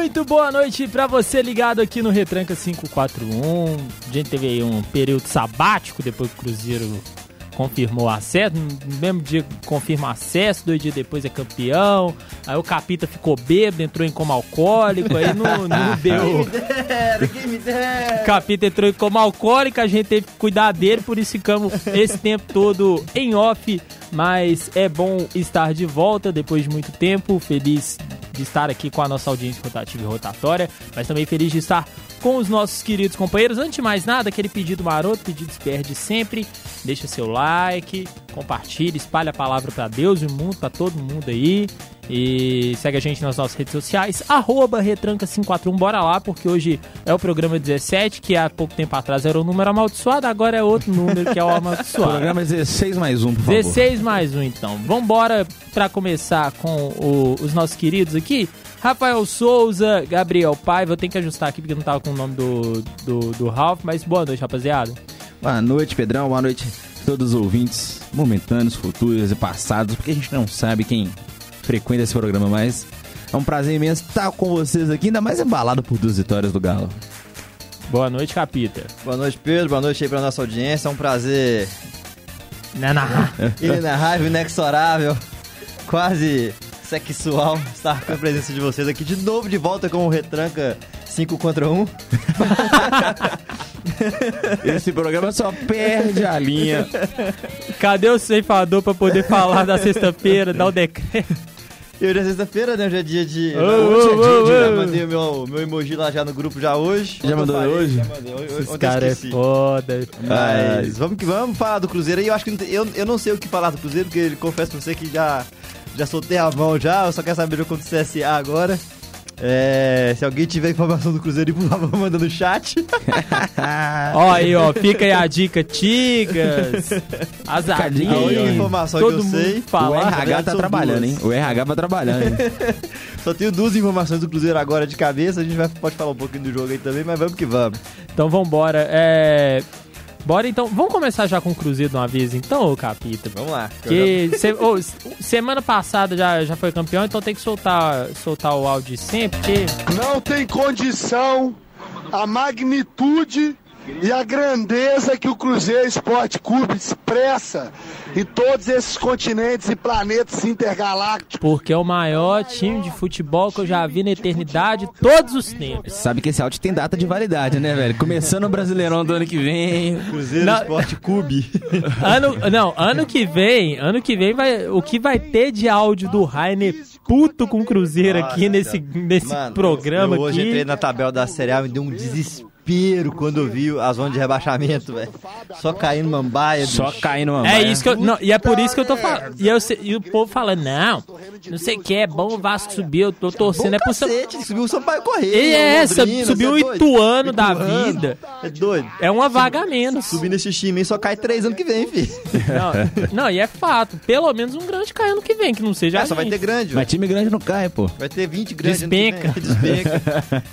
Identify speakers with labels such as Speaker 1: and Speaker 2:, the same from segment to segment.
Speaker 1: Muito boa noite pra você ligado aqui no Retranca 541. A gente teve aí um período sabático depois que o Cruzeiro confirmou acesso. No mesmo dia confirma acesso, dois dias depois é campeão. Aí o Capita ficou bêbado, entrou em coma alcoólico, aí não, não deu.
Speaker 2: Quem me dera, quem me dera.
Speaker 1: O Capita entrou em coma alcoólico, a gente teve que cuidar dele, por isso ficamos esse tempo todo em off. Mas é bom estar de volta depois de muito tempo. Feliz de estar aqui com a nossa audiência rotativa e rotatória, mas também feliz de estar com os nossos queridos companheiros. Antes de mais nada, aquele pedido maroto, pedido perde sempre. Deixa seu like, compartilha, espalha a palavra para Deus e o mundo, para todo mundo aí. E segue a gente nas nossas redes sociais, arroba retranca541, bora lá, porque hoje é o programa 17, que há pouco tempo atrás era o número amaldiçoado, agora é outro número que é o amaldiçoado.
Speaker 3: Programa 16 mais um, por favor.
Speaker 1: 16 mais um, então. Vambora pra começar com o- os nossos queridos aqui. Rafael Souza, Gabriel Paiva, eu tenho que ajustar aqui porque não tava com o nome do, do, do Ralph, mas boa noite, rapaziada.
Speaker 3: Boa noite, Pedrão. Boa noite a todos os ouvintes momentâneos, futuros e passados, porque a gente não sabe quem frequenta esse programa, mas é um prazer imenso estar com vocês aqui, ainda mais embalado por duas vitórias do Galo.
Speaker 1: Boa noite, Capita.
Speaker 2: Boa noite, Pedro. Boa noite aí pra nossa audiência. É um prazer inenarrável, inexorável, quase sexual estar com a presença de vocês aqui de novo de volta com o Retranca 5 contra 1.
Speaker 3: Esse programa só perde a linha.
Speaker 1: Cadê o ceifador pra poder falar da sexta-feira, dar o decreto?
Speaker 2: E hoje é sexta-feira, né? Hoje é dia de.
Speaker 1: Ô,
Speaker 2: hoje é dia de-. Já mandei o meu, meu emoji lá já no grupo já hoje.
Speaker 3: Já mandou hoje?
Speaker 2: Já mandei.
Speaker 1: Esse cara é foda.
Speaker 2: Mas vamos que vamos falar do Cruzeiro aí. Eu acho que eu, eu não sei o que falar do Cruzeiro, porque ele confesso pra você que já, já soltei a mão já. Eu só quero saber o que acontece com o CSA agora. É, se alguém tiver informação do Cruzeiro, por favor, manda no chat.
Speaker 1: Ó aí, ó, fica aí a dica, Tigas, Azadinho,
Speaker 3: A única
Speaker 2: informação que
Speaker 1: todo
Speaker 2: eu
Speaker 1: mundo
Speaker 2: sei,
Speaker 3: O
Speaker 1: falar.
Speaker 3: RH
Speaker 2: verdade,
Speaker 3: tá trabalhando,
Speaker 2: duas.
Speaker 3: hein? O RH vai trabalhando, hein?
Speaker 2: Só tenho duas informações do Cruzeiro agora de cabeça. A gente vai, pode falar um pouquinho do jogo aí também, mas vamos que vamos.
Speaker 1: Então vambora. É... Bora então, vamos começar já com o Cruzeiro de uma vez então, ô Capita?
Speaker 2: Vamos lá.
Speaker 1: Que se- s- semana passada já, já foi campeão, então tem que soltar, soltar o áudio sempre, porque
Speaker 4: não tem condição a magnitude e a grandeza que o Cruzeiro Esporte Clube expressa em todos esses continentes e planetas intergalácticos.
Speaker 1: porque é o maior time de futebol que eu já vi na eternidade, todos os tempos.
Speaker 3: Sabe que esse áudio tem data de validade, né, velho? Começando o Brasileirão do ano que vem.
Speaker 2: Cruzeiro
Speaker 1: Não.
Speaker 2: Esporte Clube.
Speaker 1: Ano, não, ano que vem, ano que vem vai, o que vai ter de áudio do Rainer puto com o Cruzeiro aqui
Speaker 2: Nossa,
Speaker 1: nesse, nesse
Speaker 2: Mano,
Speaker 1: programa
Speaker 2: eu hoje
Speaker 1: aqui.
Speaker 2: entrei na tabela da Série A, me deu um desespero quando eu vi a zona de rebaixamento, velho. Só caindo mambaia,
Speaker 3: Só
Speaker 2: bicho.
Speaker 3: caindo uma
Speaker 1: É
Speaker 3: baia.
Speaker 1: isso que eu. Não, e é por isso que eu tô falando. E, eu e o povo falando, não, não sei o que, é bom o Vasco subir, eu tô torcendo,
Speaker 2: Bom
Speaker 1: é pro São.
Speaker 2: cacete, subiu o Sampaio Correia.
Speaker 1: E é,
Speaker 2: Londrina,
Speaker 1: subiu o
Speaker 2: é doido?
Speaker 1: Ituano da vida.
Speaker 2: É doido.
Speaker 1: É uma vaga a menos.
Speaker 2: Subindo esse time aí só cai três anos que vem, filho.
Speaker 1: Não, não, e é fato. Pelo menos um grande cai ano que vem, que não seja. A
Speaker 2: só vai ter grande,
Speaker 3: Mas time grande não cai, pô.
Speaker 2: Vai ter 20 grandes
Speaker 1: Despenca.
Speaker 2: Despenca.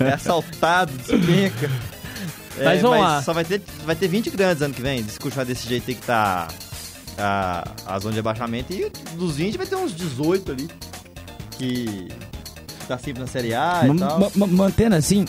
Speaker 2: É assaltado, despenca. É,
Speaker 1: Mas vamos lá.
Speaker 2: Só vai ter, vai ter 20 grandes ano que vem. Se continuar desse jeito aí que tá a, a zona de abaixamento. E dos 20 vai ter uns 18 ali. Que tá sempre na Série A e
Speaker 3: Ma-
Speaker 2: tal.
Speaker 3: ma- ma- mantendo assim,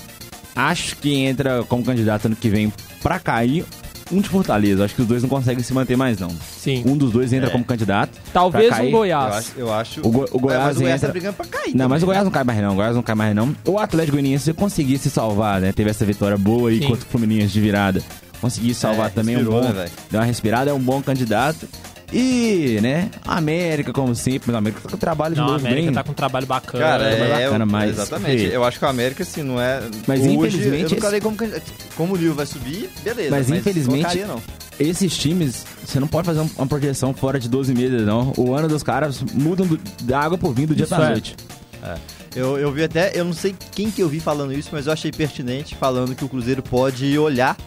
Speaker 3: acho que entra como candidato ano que vem pra cair um de Fortaleza. Acho que os dois não conseguem se manter mais, não.
Speaker 1: Sim.
Speaker 3: Um dos dois entra
Speaker 2: É.
Speaker 3: como candidato.
Speaker 1: Talvez um
Speaker 3: cair.
Speaker 2: Eu
Speaker 1: Goiás.
Speaker 2: acho. Eu acho
Speaker 3: O, Go- o Goiás
Speaker 2: É, mas o Goiás
Speaker 3: entra...
Speaker 2: tá brigando pra cair.
Speaker 3: Não, mas o
Speaker 2: também.
Speaker 3: Goiás não cai mais não, o Goiás não cai mais não. O Atlético Goianiense se conseguir se salvar, né? Teve essa vitória boa aí
Speaker 1: Sim.
Speaker 3: contra o Fluminense de virada. Conseguir salvar
Speaker 2: É,
Speaker 3: também é um
Speaker 2: respirou,
Speaker 3: bom.
Speaker 2: né,
Speaker 3: deu uma respirada, é um bom candidato. E, né, a América, como sempre, mas a América tá com o trabalho de
Speaker 1: Não, a
Speaker 3: novo
Speaker 1: América
Speaker 3: bem.
Speaker 1: tá com um trabalho bacana.
Speaker 2: Cara,
Speaker 3: é
Speaker 2: é,
Speaker 3: bacana,
Speaker 2: eu-
Speaker 3: mas-
Speaker 2: exatamente. Eu acho que o América, assim, não é.
Speaker 3: Mas,
Speaker 2: hoje,
Speaker 3: infelizmente,
Speaker 2: Eu não
Speaker 3: esse-
Speaker 2: falei como, como o Lio vai subir, beleza.
Speaker 3: Mas, infelizmente,
Speaker 2: colocaria, não.
Speaker 3: Esses times, você não pode fazer um- uma projeção fora de 12 meses, não. O ano dos caras mudam do- da água por vinho do dia
Speaker 1: Isso
Speaker 3: pra
Speaker 1: é.
Speaker 3: noite.
Speaker 2: Eu, eu vi até, eu não sei quem que eu vi falando isso, mas eu achei pertinente falando que o Cruzeiro pode olhar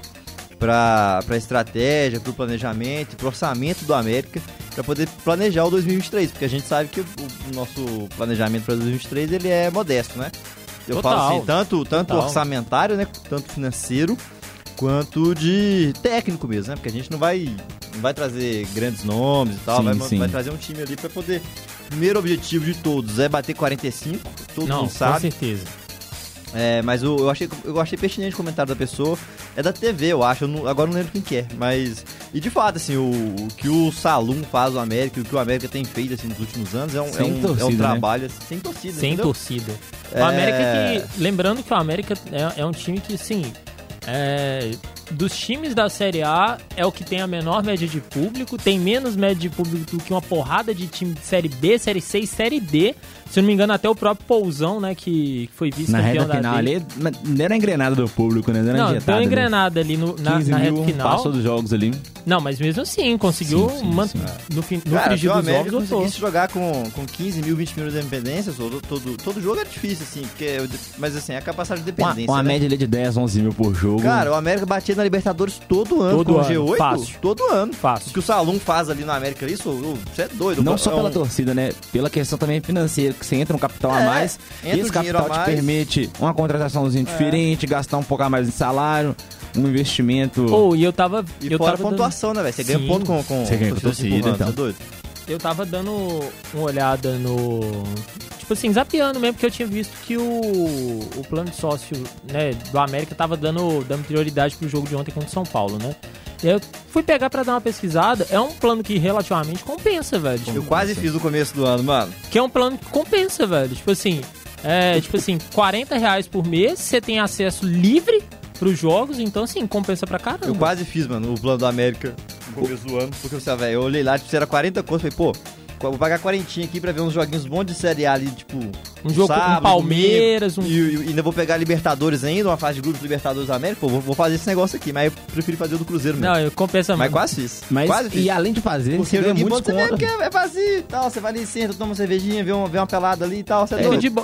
Speaker 2: para a estratégia, para o planejamento, para o orçamento do América, para poder planejar o 2023, porque a gente sabe que o, o nosso planejamento para 2023 ele é modesto, né? Eu
Speaker 1: Total.
Speaker 2: falo assim, tanto, tanto
Speaker 1: Total.
Speaker 2: orçamentário, né, tanto financeiro, quanto de técnico mesmo, né? Porque a gente não vai, não vai trazer grandes nomes e tal,
Speaker 3: Sim,
Speaker 2: vai,
Speaker 3: sim.
Speaker 2: vai trazer um time ali para poder. Primeiro objetivo de todos é bater 45, todo
Speaker 1: Não,
Speaker 2: mundo
Speaker 1: com
Speaker 2: sabe.
Speaker 1: certeza.
Speaker 2: É, mas o- eu achei, eu achei pertinente o comentário da pessoa. É da TV, eu acho. eu não- agora eu não lembro quem que é. Mas. E de fato, assim, o, o que o Salum faz o América, o que o América tem feito assim, nos últimos anos é um, é
Speaker 3: Sem
Speaker 2: um,
Speaker 3: torcida,
Speaker 2: é um
Speaker 3: né?
Speaker 2: trabalho assim, sem torcida.
Speaker 1: Sem
Speaker 2: entendeu?
Speaker 1: torcida. O
Speaker 2: É.
Speaker 1: América que. Lembrando que o América é, é um time que, sim. É, dos times da Série A é o que tem a menor média de público, tem menos média de público do que uma porrada de time de Série B, Série C e Série D. Se não me engano, até o próprio Pousão, né, que foi
Speaker 3: Na
Speaker 1: vice-campeão
Speaker 3: reta
Speaker 1: da
Speaker 3: final ali, mas não era engrenada do público, né? Não, era
Speaker 1: Não,
Speaker 3: injetada,
Speaker 1: deu uma
Speaker 3: né?
Speaker 1: engrenada ali no, na,
Speaker 3: 15
Speaker 1: na reta final.
Speaker 3: passou dos jogos ali.
Speaker 1: Não, mas mesmo assim, conseguiu
Speaker 3: Sim, sim,
Speaker 1: man-
Speaker 3: sim.
Speaker 1: no, fim, no
Speaker 2: Cara,
Speaker 1: frigir dos
Speaker 2: América
Speaker 1: voltou.
Speaker 2: conseguisse jogar com, com 15 mil, 20 mil de dependência, todo, todo, todo jogo é difícil, assim, porque, eu- mas assim, é a capacidade de
Speaker 3: Uma,
Speaker 2: dependência.
Speaker 3: uma
Speaker 2: né?
Speaker 3: média ali de 10, 11 mil por jogo.
Speaker 2: Cara, o América batia na Libertadores todo ano
Speaker 1: Todo
Speaker 2: com o
Speaker 1: ano,
Speaker 2: G8.
Speaker 1: fácil.
Speaker 2: Todo ano.
Speaker 1: Fácil.
Speaker 2: O que o Salum faz ali na América, isso, você é doido.
Speaker 3: não
Speaker 2: É
Speaker 3: só
Speaker 2: um-
Speaker 3: pela torcida, né? Pela questão também financeira, que você entra um capital a
Speaker 2: É,
Speaker 3: mais,
Speaker 2: entra
Speaker 3: e esse capital
Speaker 2: a
Speaker 3: te
Speaker 2: mais.
Speaker 3: permite uma contrataçãozinha diferente, gastar um pouco a mais de salário, um investimento.
Speaker 1: Ou, e eu tava.
Speaker 2: E
Speaker 1: eu
Speaker 2: fora a
Speaker 1: tava dando-
Speaker 2: pontuação, né, velho? Você ganha
Speaker 1: Sim.
Speaker 2: ponto com, com
Speaker 3: Você ganha com
Speaker 2: torcida
Speaker 3: então.
Speaker 2: É doido?
Speaker 1: Eu tava dando uma olhada no. Tipo assim, zapeando mesmo, porque eu tinha visto que o, o plano de sócio né, do América tava dando, dando prioridade pro jogo de ontem contra o São Paulo, né? Eu fui pegar pra dar uma pesquisada. É um plano que relativamente compensa, velho. Tipo,
Speaker 2: Eu quase fiz no começo do ano, mano.
Speaker 1: Que é um plano que compensa, velho. Tipo assim, é, tipo assim, 40 reais por mês, você tem acesso livre pros jogos, então assim, compensa pra caramba.
Speaker 2: Eu quase fiz, mano, o plano do América no começo do ano. Porque, você, velho, eu olhei lá, tipo, era 40 conto, falei, pô, vou pagar 40 aqui pra ver uns joguinhos bons de Série A ali, tipo...
Speaker 1: Um jogo
Speaker 2: sábado,
Speaker 1: com Palmeiras, um.
Speaker 2: E, e ainda vou pegar Libertadores ainda, uma fase de grupos Libertadores da América, pô, vou, vou fazer esse negócio aqui. Mas eu preferi fazer o do Cruzeiro mesmo.
Speaker 1: Não, eu compensa
Speaker 2: mas quase fiz.
Speaker 3: Mas,
Speaker 2: quase fiz.
Speaker 3: e além de fazer,
Speaker 2: Porque
Speaker 3: você ganha muito
Speaker 2: bom você vê é, é vazio e tal. Você vai ali, senta, toma uma cervejinha, vê uma, vê uma pelada ali e tal. Você é,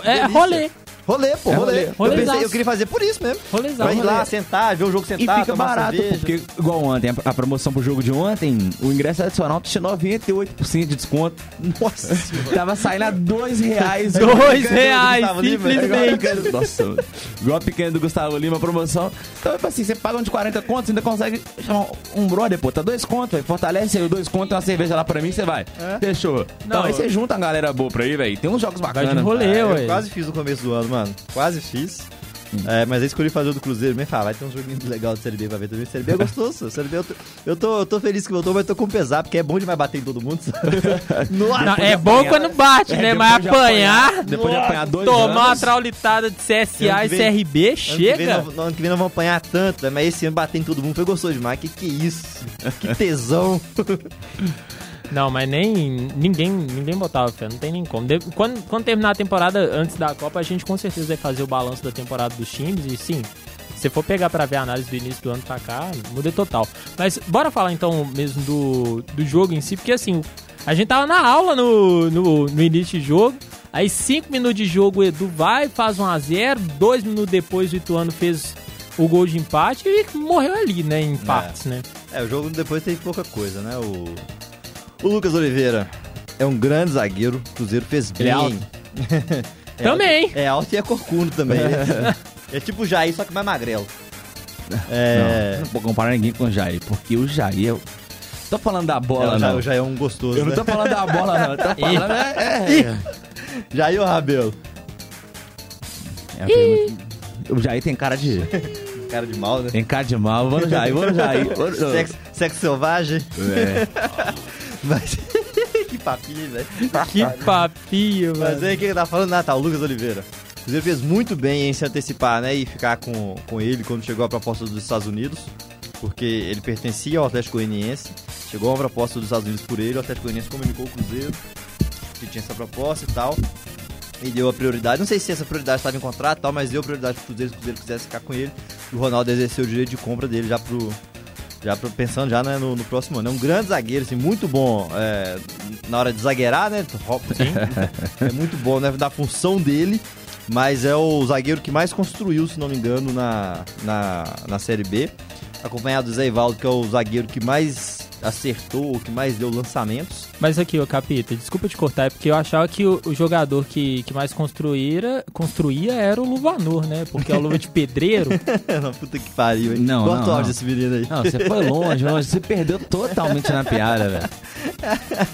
Speaker 1: É, é rolê.
Speaker 2: Rolê, pô,
Speaker 3: É
Speaker 2: rolê.
Speaker 3: rolê.
Speaker 2: Eu, pensei, eu queria fazer por isso mesmo.
Speaker 1: Rolezão.
Speaker 2: Pra ir lá,
Speaker 1: rolê.
Speaker 2: sentar, ver o jogo
Speaker 3: E
Speaker 2: sentado,
Speaker 3: fica
Speaker 2: tomar
Speaker 3: barato,
Speaker 2: cerveja.
Speaker 3: porque igual ontem, a, a promoção pro jogo de ontem, o ingresso adicional tinha 98% de desconto.
Speaker 2: Nossa.
Speaker 3: Tava saindo a dois reais.
Speaker 1: Dois
Speaker 2: Gustavo
Speaker 1: reais.
Speaker 3: É a
Speaker 1: simplesmente.
Speaker 3: Nossa, igual a pequena do Gustavo Lima, promoção. Então, tipo assim, você paga um de 40 contos, ainda consegue chamar um brother, pô, tá dois contos, velho. Fortalece aí, dois contos, tem uma cerveja lá pra mim, você vai. Fechou. Então,
Speaker 1: Não,
Speaker 3: aí você junta uma galera boa pra aí, velho. Tem uns jogos
Speaker 1: Vai
Speaker 3: bacanas.
Speaker 1: de rolê,
Speaker 2: É,
Speaker 1: ué.
Speaker 2: eu quase fiz no começo do ano, mano. Quase fiz. É, mas aí escolhi fazer o do Cruzeiro mesmo. Falei, ah, vai ter um joguinho legal de Série B pra ver também. Série B é gostoso. Série B eu tô, eu tô, eu tô feliz que voltou, mas tô com pesar, porque é bom demais bater em todo mundo. Nossa,
Speaker 1: Não, é bom quando bate,
Speaker 3: É,
Speaker 1: né? Mas
Speaker 3: de
Speaker 1: apanhar,
Speaker 3: Depois de apanhar dois
Speaker 1: tomar uma
Speaker 3: anos.
Speaker 1: traulitada de CSA e CRB,
Speaker 2: Ano que, vem,
Speaker 1: chega.
Speaker 2: ano que vem nós vamos apanhar tanto, né? mas esse ano bater em todo mundo foi gostoso demais. Que que é isso? Que tesão.
Speaker 1: Não, mas nem ninguém, ninguém botava fé, não tem nem como. De- quando, quando terminar a temporada antes da Copa, a gente com certeza vai fazer o balanço da temporada dos times e sim, se for pegar pra ver a análise do início do ano pra cá, muda total. Mas bora falar então mesmo do, do jogo em si, porque assim, a gente tava na aula no, no, no início de jogo, aí 5 minutos de jogo o Edu vai, faz 1x0, 2 minutos depois o Ituano fez o gol de empate e morreu ali, né, em partes, né?
Speaker 2: É, o jogo depois teve pouca coisa, né? O, o Lucas Oliveira é um grande zagueiro. O Cruzeiro fez bem.
Speaker 3: Ele é alto?
Speaker 2: É
Speaker 1: Também.
Speaker 2: alto- É alto e é corcundo também. é tipo o Jair, só que mais magrelo. É.
Speaker 3: Não, não vou comparar ninguém com o Jair, porque o Jair. é- Tô falando da
Speaker 2: É,
Speaker 3: bola,
Speaker 2: o Jair,
Speaker 3: não.
Speaker 2: o Jair é um gostoso.
Speaker 3: Eu não
Speaker 2: né?
Speaker 3: tô falando da bola, não. Eu tô falando. É, é,
Speaker 2: Jair ou Rabelo?
Speaker 3: é. É, O Jair tem cara de.
Speaker 2: Cara de mal, né?
Speaker 3: Tem cara de mal. Vamos Jair, vamos Jair. Vamos
Speaker 2: Sexo, sexo selvagem.
Speaker 3: É.
Speaker 2: Mas. que papinho, velho.
Speaker 1: Que papinho,
Speaker 2: Mas
Speaker 1: mano.
Speaker 2: aí quem tá falando, ah, tá, o Lucas Oliveira. O Cruzeiro fez muito bem em se antecipar, né? E ficar com, com ele quando chegou a proposta dos Estados Unidos. Porque ele pertencia ao Atlético Goianiense. Chegou uma proposta dos Estados Unidos por ele. O Atlético Goianiense comunicou o Cruzeiro que tinha essa proposta e tal. E deu a prioridade. Não sei se essa prioridade estava em contrato e tal, mas deu prioridade pro Cruzeiro se o Cruzeiro quisesse ficar com ele. E o Ronaldo exerceu o direito de compra dele já pro. Já pensando já né, no, no próximo ano. É um grande zagueiro, assim, muito bom é, na hora de zagueirar, né? É muito bom, né? Da função dele. Mas é o zagueiro que mais construiu, se não me engano, na, na, na Série B. Acompanhado do Zé Ivaldo, que é o zagueiro que mais acertou, que mais deu lançamentos.
Speaker 1: Mas aqui, ô Capita, desculpa te cortar, é porque eu achava que o, o jogador que, que mais construíra, construía era o Luvanor, né? Porque é o luva de pedreiro.
Speaker 2: Não, Puta que pariu, hein?
Speaker 3: Não,
Speaker 2: Corta
Speaker 3: não,
Speaker 2: o áudio desse menino aí.
Speaker 3: Não, você foi longe, longe. Você perdeu totalmente na piada, velho.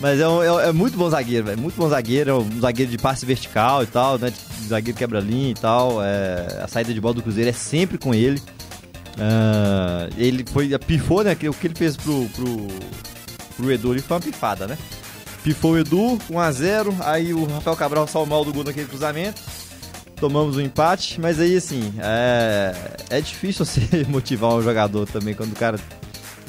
Speaker 2: Mas é, um- é- é muito bom zagueiro, velho. Muito bom zagueiro. É um zagueiro de passe vertical e tal, né? Zagueiro quebra-linha e tal. É, a saída de bola do Cruzeiro é sempre com ele. Ah, ele foi, pifou, né? O que ele fez pro, pro, pro Edu ali foi uma pifada, né? Pifou o Edu, 1x0. Aí o Rafael Cabral salvou do gol naquele cruzamento. Tomamos um empate, mas aí assim, é, é difícil você motivar um jogador também quando o cara.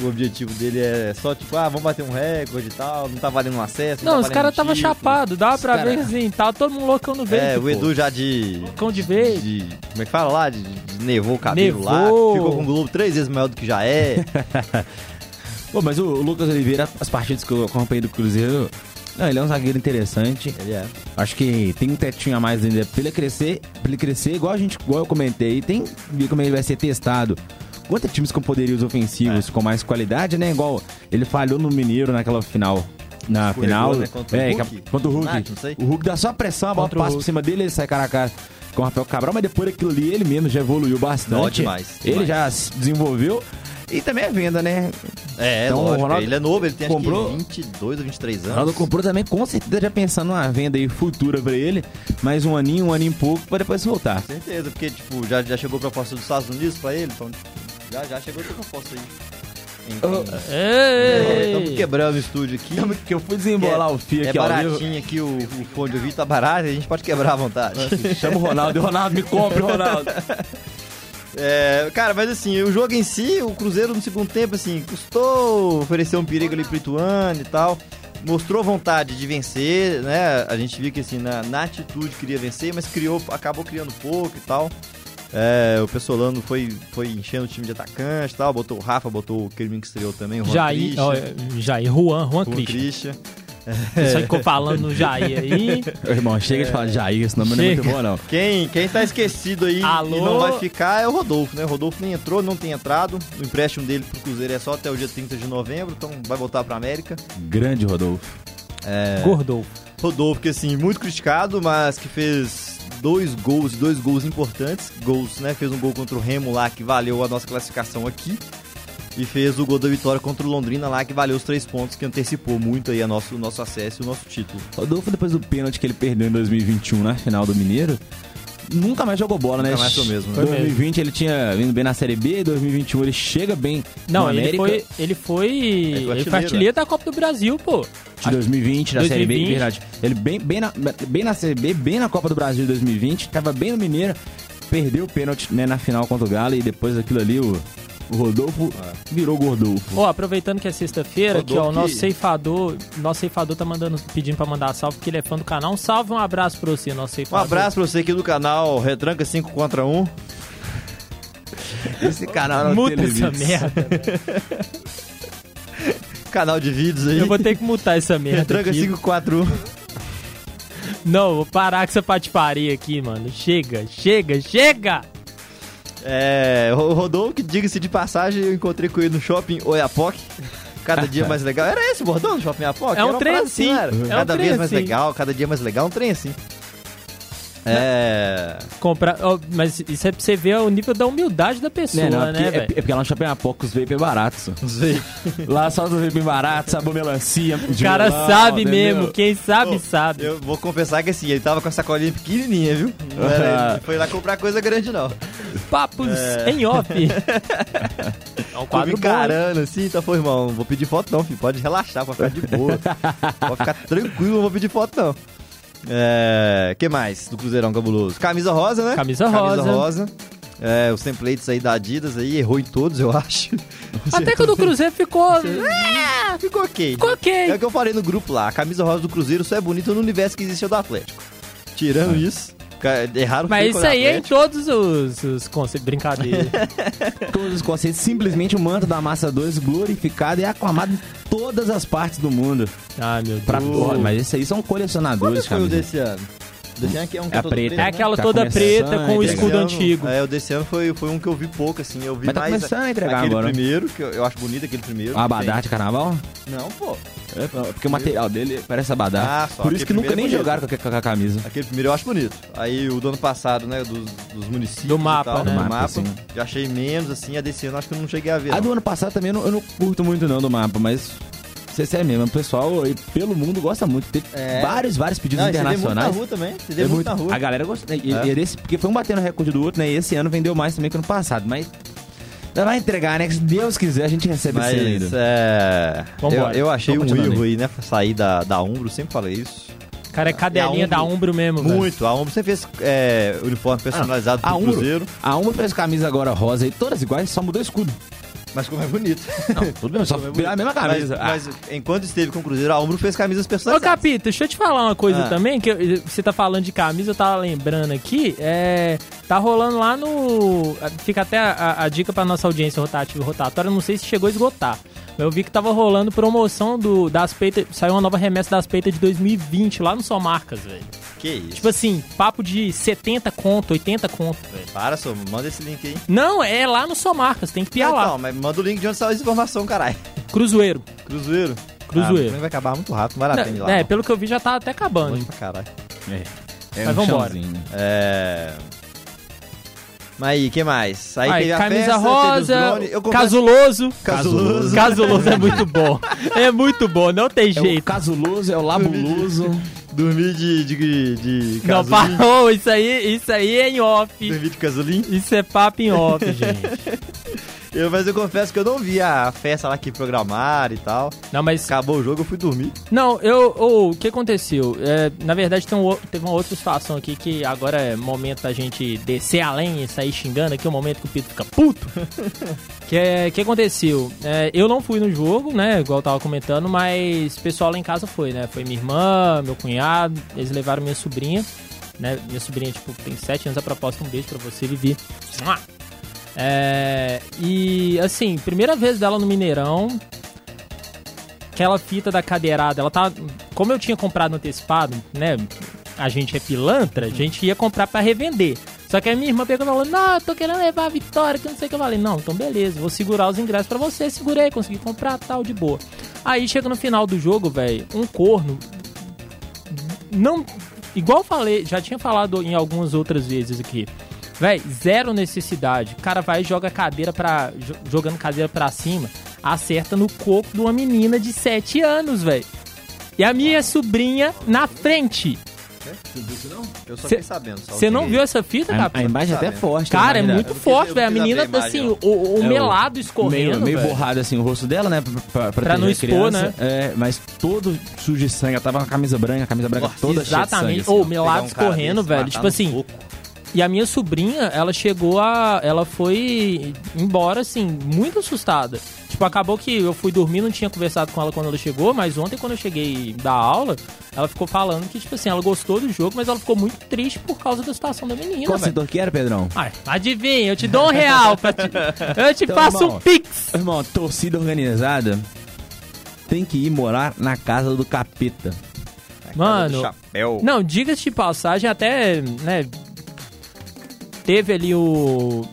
Speaker 2: O objetivo dele é só tipo, ah, vamos bater um recorde e tal, não tá valendo um acesso.
Speaker 1: Não,
Speaker 2: tá
Speaker 1: os caras
Speaker 2: um
Speaker 1: tava chapado, dava pra
Speaker 3: cara-
Speaker 1: ver assim, tava todo mundo loucão no verde.
Speaker 2: É, o
Speaker 1: pô.
Speaker 2: Edu já de.
Speaker 1: Loucão de verde.
Speaker 2: de- como é que fala lá? De, de nevou o cabelo lá.
Speaker 1: Nevou.
Speaker 2: Ficou com o Globo três vezes maior do que já é.
Speaker 3: Pô, mas o Lucas Oliveira, as partidas que eu acompanhei do Cruzeiro, não, ele é um zagueiro interessante.
Speaker 2: Ele é.
Speaker 3: Acho que tem um tetinho a mais ainda pra ele crescer, pra ele crescer, igual a gente, igual eu comentei, tem ver como ele vai ser testado. Quantos times com poderios ofensivos com mais qualidade, né? Igual ele falhou no Mineiro naquela final. Na
Speaker 2: Escorregou,
Speaker 3: final.
Speaker 2: né? Contra o
Speaker 3: é,
Speaker 2: Hulk?
Speaker 3: que- contra o Hulk.
Speaker 2: Sei.
Speaker 3: O Hulk dá só pressão, a bola
Speaker 1: Contra o
Speaker 3: passa por
Speaker 1: Hulk.
Speaker 3: cima dele, ele sai cara a cara com o Rafael Cabral, mas depois daquilo ali ele mesmo já evoluiu bastante.
Speaker 2: Não, demais,
Speaker 3: Ele
Speaker 2: demais.
Speaker 3: já se desenvolveu. E também é venda, né?
Speaker 2: É,
Speaker 3: Então, o
Speaker 2: lógico.
Speaker 3: Ronaldo
Speaker 2: ele é novo, ele tem
Speaker 3: comprou-
Speaker 2: acho que 22 ou 23
Speaker 3: O
Speaker 2: anos.
Speaker 3: Ronaldo comprou também, com certeza, já pensando numa venda aí futura pra ele. Mais um aninho, um aninho e pouco, pra depois voltar.
Speaker 2: Com certeza, porque, tipo, já, já chegou proposta dos Estados Unidos pra ele, então, tipo, já, já chegou outra proposta aí. Então, Estamos
Speaker 1: Ei!
Speaker 2: quebrando o estúdio aqui.
Speaker 3: Que eu fui desembolar o fio
Speaker 2: É
Speaker 3: aqui, ó.
Speaker 2: baratinho aqui, o, o fone de ouvido tá barato, a gente pode quebrar à vontade.
Speaker 3: Chama o Ronaldo. e o Ronaldo, me compre, Ronaldo.
Speaker 2: É, cara, mas assim, o jogo em si, o Cruzeiro no segundo tempo, assim, custou oferecer um perigo ali pro Ituano e tal. Mostrou vontade de vencer, né? A gente viu que assim, na, na atitude queria vencer, mas criou, acabou criando pouco e tal. É, o Pessolano foi, foi enchendo o time de atacante e tal, botou o Rafa, botou o Kermin que estreou também, o Juan
Speaker 1: Jair,
Speaker 2: Christian,
Speaker 1: ó, Jair, Juan, Juan
Speaker 2: Juan
Speaker 1: Christian. Só ficou falando no Jair aí.
Speaker 3: Ô, irmão, chega de falar Jair, esse nome não é muito bom, não.
Speaker 2: Quem, quem tá esquecido aí
Speaker 1: Alô?
Speaker 2: e não vai ficar é o Rodolfo, né? O Rodolfo nem entrou, não tem entrado. O empréstimo dele pro Cruzeiro é só até o dia 30 de novembro, então vai voltar pra América.
Speaker 3: Grande Rodolfo.
Speaker 2: É,
Speaker 1: Gordolfo.
Speaker 2: Rodolfo, que assim, muito criticado, mas que fez dois gols, dois gols importantes. Gols, né? Fez um gol contra o Remo lá que valeu a nossa classificação aqui. E fez o gol da vitória contra o Londrina lá que valeu os três pontos, que antecipou muito aí a nosso, o nosso acesso e o nosso título.
Speaker 3: Rodolfo, depois do pênalti que ele perdeu em 2021 na final do Mineiro, nunca mais jogou bola, né?
Speaker 2: Nunca mais foi mesmo, né?
Speaker 3: Em 2020 ele tinha vindo bem na Série B, em 2021 ele chega bem
Speaker 1: Não, ele
Speaker 3: América.
Speaker 1: foi, ele foi. Ele foi
Speaker 2: artilheiro,
Speaker 1: artilheiro da Copa do Brasil, pô.
Speaker 3: De 2020, da Série B,
Speaker 1: 2020.
Speaker 3: verdade. Ele bem, bem, na, bem na Série B, bem na Copa do Brasil de 2020, tava bem no Mineiro, perdeu o pênalti né, na final contra o Galo e depois daquilo ali o Rodolfo virou Gordolfo.
Speaker 1: Ó, aproveitando que é sexta-feira, aqui, ó, o nosso ceifador, nosso ceifador tá mandando, pedindo pra mandar salve, porque ele é fã do canal. Um salve, um abraço pra você, nosso
Speaker 2: Um
Speaker 1: ceifador.
Speaker 2: abraço pra você aqui do canal Retranca 5 contra 1.
Speaker 3: Esse canal não
Speaker 1: Muta essa merda.
Speaker 2: Canal de vídeos aí.
Speaker 1: Eu vou ter que mutar essa merda
Speaker 2: Retranca
Speaker 1: aqui.
Speaker 2: 541.
Speaker 1: Não, vou parar com essa patifaria aqui, mano. Chega, chega, chega!
Speaker 2: É, o Rodolfo, que diga-se de passagem, eu encontrei com ele no shopping Oiapoque. Cada dia mais legal. Era esse o bordão do shopping Oiapoque?
Speaker 1: É um trem assim.
Speaker 2: era?
Speaker 1: É um
Speaker 2: cada vez mais
Speaker 1: assim.
Speaker 2: legal, cada dia mais legal, um trem assim. É.
Speaker 1: Comprar. ó, mas isso é pra você ver o nível da humildade da pessoa,
Speaker 3: Né, não, é
Speaker 1: né,
Speaker 3: porque, é,
Speaker 1: velho?
Speaker 3: é porque lá no Shopping Apoca os vape é barato.
Speaker 2: Não.
Speaker 3: Lá só os vape barato, sabor melancia.
Speaker 1: O cara sabe mesmo, quem sabe, sabe.
Speaker 2: Eu vou confessar que assim, ele tava com a sacolinha pequenininha, viu? Não era, ele foi lá comprar coisa grande, não.
Speaker 1: Papos em off. É um quadro
Speaker 2: encarando assim, então foi, irmão, não vou pedir foto não, filho. Pode relaxar, pode ficar de boa. pode ficar tranquilo, não vou pedir foto não. É. que mais do Cruzeirão Cabuloso? Camisa rosa, né?
Speaker 1: Camisa
Speaker 2: Camisa
Speaker 1: rosa.
Speaker 2: rosa. É, os templates aí da Adidas aí, errou em todos, eu acho.
Speaker 1: Até que o do Cruzeiro ficou.
Speaker 2: Ah, ficou ok.
Speaker 1: Ficou ok.
Speaker 2: É o que eu falei no grupo lá. A camisa rosa do Cruzeiro só é bonita no universo que existe do Atlético. Tirando isso, erraram
Speaker 1: Mas isso aí é em todos os, os conceitos. Brincadeira.
Speaker 3: Todos os conceitos, simplesmente o manto da Massa 2 glorificado e aclamado em todas as partes do mundo.
Speaker 1: Ai, meu Deus.
Speaker 3: Pra, mas esses aí são colecionadores,
Speaker 2: foi o
Speaker 3: cara.
Speaker 2: desse ano? Desse ano aqui é um que
Speaker 3: É preta.
Speaker 2: preto,
Speaker 1: É
Speaker 2: né?
Speaker 1: aquela
Speaker 3: Tá
Speaker 1: toda preta com o escudo
Speaker 2: ano-
Speaker 1: antigo.
Speaker 2: É, o desse ano foi, foi um que eu vi pouco, assim. Eu vi
Speaker 3: Mas tá
Speaker 2: mais
Speaker 3: começando a entregar
Speaker 2: aquele
Speaker 3: agora.
Speaker 2: primeiro, que eu, eu acho bonito aquele primeiro.
Speaker 3: O Abadá de carnaval?
Speaker 2: Não, pô.
Speaker 3: É, porque o material dele parece Abadá.
Speaker 2: Ah, só
Speaker 3: Por isso que nunca
Speaker 2: primeiro
Speaker 3: nem
Speaker 2: é bonito.
Speaker 3: jogaram com a, com a camisa.
Speaker 2: Aquele primeiro eu acho bonito. Aí o do ano passado, né, dos, dos municípios
Speaker 1: Do
Speaker 2: e
Speaker 1: mapa,
Speaker 2: tal,
Speaker 1: né?
Speaker 2: do
Speaker 3: mapa,
Speaker 2: mapa,
Speaker 3: sim.
Speaker 2: já achei menos, assim. A desse ano acho que eu não cheguei a ver.
Speaker 3: A
Speaker 2: não.
Speaker 3: do ano passado também eu não, eu não curto muito não do mapa, mas Você sério mesmo, o pessoal aí pelo mundo gosta muito. Teve
Speaker 2: É.
Speaker 3: vários, vários pedidos
Speaker 2: Não, e você muito na
Speaker 3: internacionais.
Speaker 2: rua também. Você vê
Speaker 3: É
Speaker 2: muito na rua.
Speaker 3: A galera gosta. E,
Speaker 2: É.
Speaker 3: e desse- porque foi um batendo recorde do outro, né? E esse ano vendeu mais também que ano passado. Mas vai entregar, né? Que se Deus quiser, a gente recebe esse
Speaker 2: Mas
Speaker 3: ainda.
Speaker 2: é. Eu, eu achei um
Speaker 3: continuando
Speaker 2: erro aí, né? Sair da, da Umbro, sempre falei isso.
Speaker 1: Cara, é cadelinha
Speaker 2: É a
Speaker 1: da
Speaker 2: Umbro.
Speaker 1: Mesmo, velho.
Speaker 2: Muito. A Umbro sempre fez é, uniforme personalizado
Speaker 3: a
Speaker 2: pro
Speaker 3: Umbro,
Speaker 2: Cruzeiro.
Speaker 3: a Umbro fez camisa agora rosa aí, todas iguais, só mudou o escudo.
Speaker 2: Mas como é bonito.
Speaker 3: Não, tudo bem, só virar a mesma camisa. Ah,
Speaker 2: Mas, mas enquanto esteve com o Cruzeiro, a Umbro fez camisas
Speaker 1: Ô,
Speaker 2: personalizadas.
Speaker 1: Capita, deixa eu te falar uma coisa
Speaker 2: Ah.
Speaker 1: também, que eu- você tá falando de camisa, eu tava lembrando aqui, é, tá rolando lá no... Fica até a, a- a dica pra nossa audiência rotativa e rotatória, não sei se chegou a esgotar, mas eu vi que tava rolando promoção do, das peitas, saiu uma nova remessa das peitas de 2020 lá no Só Marcas, velho.
Speaker 2: Que isso.
Speaker 1: Tipo assim, papo de 70 conto, 80 conto, velho.
Speaker 2: Para, só, manda esse link aí.
Speaker 1: Não, é lá no Só Marcas, tem que piar
Speaker 2: Não,
Speaker 1: lá.
Speaker 2: Não, mas manda o link de onde saiu essa informação, caralho.
Speaker 1: Cruzeiro.
Speaker 2: Cruzeiro.
Speaker 1: Cruzeiro.
Speaker 2: Ah, vai acabar muito rápido, não vale a pena ir lá.
Speaker 1: é,
Speaker 2: não.
Speaker 1: pelo que eu vi já tá até acabando.
Speaker 2: Longe pra caralho.
Speaker 3: é, é
Speaker 1: Mas
Speaker 3: um
Speaker 1: vambora.
Speaker 3: chãozinho.
Speaker 2: É. Mas aí, que mais? Aí,
Speaker 1: Aí,
Speaker 2: teve a
Speaker 1: camisa
Speaker 2: festa, teve os
Speaker 1: rosa,
Speaker 2: confesso-
Speaker 1: casuloso.
Speaker 2: Casuloso.
Speaker 1: Casuloso é muito bom. É muito bom, não tem
Speaker 3: É o
Speaker 1: jeito.
Speaker 3: casuloso, é o labuloso.
Speaker 2: Dormir de, de, de
Speaker 1: Não,
Speaker 2: casulim.
Speaker 1: parou, isso aí, isso aí é em off.
Speaker 2: Dormir de casulim.
Speaker 1: Isso é papo em off, gente.
Speaker 2: Eu, mas eu confesso que eu não vi a festa lá que programaram e tal.
Speaker 1: Não, mas.
Speaker 2: Acabou o jogo, eu fui dormir.
Speaker 1: Não, eu. ô, o que aconteceu? É, na verdade, tem um, teve uma outra situação aqui que agora é momento da gente descer além e sair xingando aqui, é o momento que o Pedro fica puto. que é. que aconteceu? É, eu não fui no jogo, né? Igual eu tava comentando, mas o pessoal lá em casa foi, né? Foi minha irmã, meu cunhado, eles levaram minha sobrinha. Né? Minha sobrinha, tipo, tem 7 anos a proposta. Um beijo pra você. Mua! É, e assim, primeira vez dela no Mineirão, aquela fita da cadeirada, ela tá. Como eu tinha comprado antecipado, né? A gente é pilantra, a gente ia comprar pra revender. Só que a minha irmã pegou e falou: Não, eu tô querendo levar a vitória, que não sei o que eu falei. Não, então beleza, vou segurar os ingressos pra você. Segurei, consegui comprar tal, de boa. Aí chega no final do jogo, velho, um corno. Não. Igual falei, já tinha falado em algumas outras vezes aqui. Véi, zero necessidade. O cara vai e joga cadeira pra. jo- jogando cadeira pra cima, acerta no coco de uma menina de 7 anos, velho. E a minha sobrinha na frente.
Speaker 2: Eu só
Speaker 1: Cê-
Speaker 2: fiquei sabendo.
Speaker 1: Você não viu essa fita,
Speaker 3: A,
Speaker 1: cara?
Speaker 3: a imagem é até forte.
Speaker 1: Cara, é
Speaker 3: né?
Speaker 1: muito
Speaker 2: não
Speaker 1: forte, velho. A menina,
Speaker 2: a imagem,
Speaker 1: assim,
Speaker 2: ó.
Speaker 1: o, o
Speaker 3: É o
Speaker 1: melado escorrendo.
Speaker 3: Meio, meio borrado assim o rosto dela, né? Pra, pra,
Speaker 1: Pra não
Speaker 3: a
Speaker 1: expor,
Speaker 3: criança.
Speaker 1: né?
Speaker 3: É, mas todo sujo de sangue. Ela tava com a camisa branca, a camisa branca
Speaker 2: Nossa,
Speaker 3: toda cheia de
Speaker 1: Exatamente.
Speaker 3: sangue.
Speaker 1: Ô,
Speaker 3: assim,
Speaker 1: melado
Speaker 2: um
Speaker 1: escorrendo, velho. Tipo assim. E a minha sobrinha, ela chegou a. Ela foi embora, assim, muito assustada. Tipo, acabou que eu fui dormir, não tinha conversado com ela quando ela chegou, mas ontem, quando eu cheguei da aula, ela ficou falando que, tipo assim, ela gostou do jogo, mas ela ficou muito triste por causa da situação da menina,
Speaker 3: Qual setor que era, Pedrão?
Speaker 1: Ai, adivinha, eu te dou um real pra te... Eu te
Speaker 3: Então,
Speaker 1: passo
Speaker 3: irmão.
Speaker 1: um pix.
Speaker 3: Irmão, torcida organizada tem que ir morar na casa do capeta.
Speaker 1: Mano,
Speaker 2: Chapéu.
Speaker 1: Não, diga-se de passagem, até, né, teve ali o...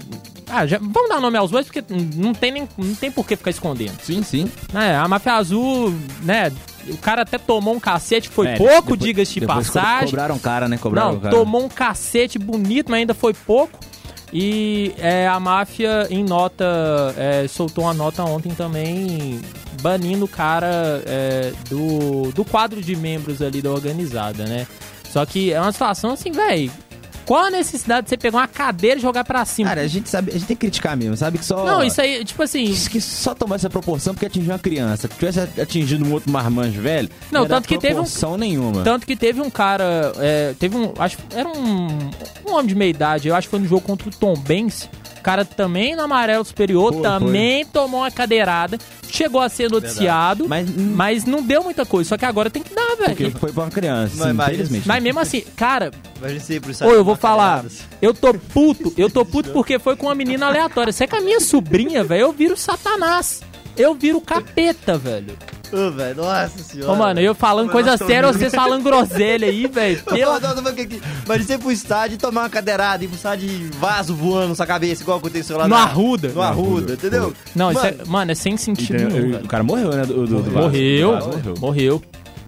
Speaker 1: Ah, já, vamos dar nome aos bois, porque não tem, nem, não tem por que ficar escondendo.
Speaker 3: Sim, sim.
Speaker 1: Né, a Máfia Azul, né, o cara até tomou um cacete, foi
Speaker 3: É,
Speaker 1: pouco, diga-se de passagem.
Speaker 3: Cobraram cara, né? Cobraram
Speaker 1: Não,
Speaker 3: cara.
Speaker 1: tomou um cacete bonito, mas ainda foi pouco. E é, a máfia, em nota, é, soltou uma nota ontem também banindo o cara é, do, do quadro de membros ali da organizada, né? Só que é uma situação assim, velho. Qual a necessidade de você pegar uma cadeira e jogar pra cima?
Speaker 3: Cara, a gente sabe, a gente tem que criticar mesmo, sabe? Que só.
Speaker 1: não, isso aí, tipo assim.
Speaker 3: Que só tomou essa proporção porque atingiu uma criança. Se tivesse atingido um outro marmanjo velho,
Speaker 1: Não,
Speaker 3: dar
Speaker 1: tanto que teve um-
Speaker 3: proporção nenhuma.
Speaker 1: Tanto que teve um cara, é, teve um, acho que era um, um homem de meia idade, eu acho que foi no jogo contra o Tom Benz. O cara também no amarelo superior,
Speaker 3: Foi,
Speaker 1: também tomou uma cadeirada, chegou a ser noticiado, mas,
Speaker 3: Mas,
Speaker 1: não deu muita coisa. Só que agora tem que dar,
Speaker 3: porque
Speaker 1: velho.
Speaker 3: foi pra uma criança,
Speaker 2: Mas
Speaker 3: sim, infelizmente.
Speaker 1: Mas mesmo assim, cara, Ô, eu vou falar. Eu tô puto, eu tô puto porque foi com uma menina aleatória. Se é com a minha sobrinha, velho, eu viro Satanás. Eu viro capeta, velho.
Speaker 2: Ô, velho, nossa senhora.
Speaker 1: Ô, mano, eu falando
Speaker 2: Mas
Speaker 1: coisa séria, vocês falando groselha aí, velho. Pela...
Speaker 2: Imagina você ir pro estádio e tomar uma cadeirada, ir pro estádio de vaso voando na sua cabeça, igual aconteceu lá
Speaker 1: No
Speaker 2: na...
Speaker 1: Arruda.
Speaker 2: No Arruda, entendeu?
Speaker 1: Não,
Speaker 2: mano,
Speaker 1: isso é, mano, é sem sentido
Speaker 3: Entendeu?
Speaker 1: nenhum, velho.
Speaker 3: o cara morreu, né? Do, do.
Speaker 1: Morreu,
Speaker 3: Do Vasco,
Speaker 1: morreu.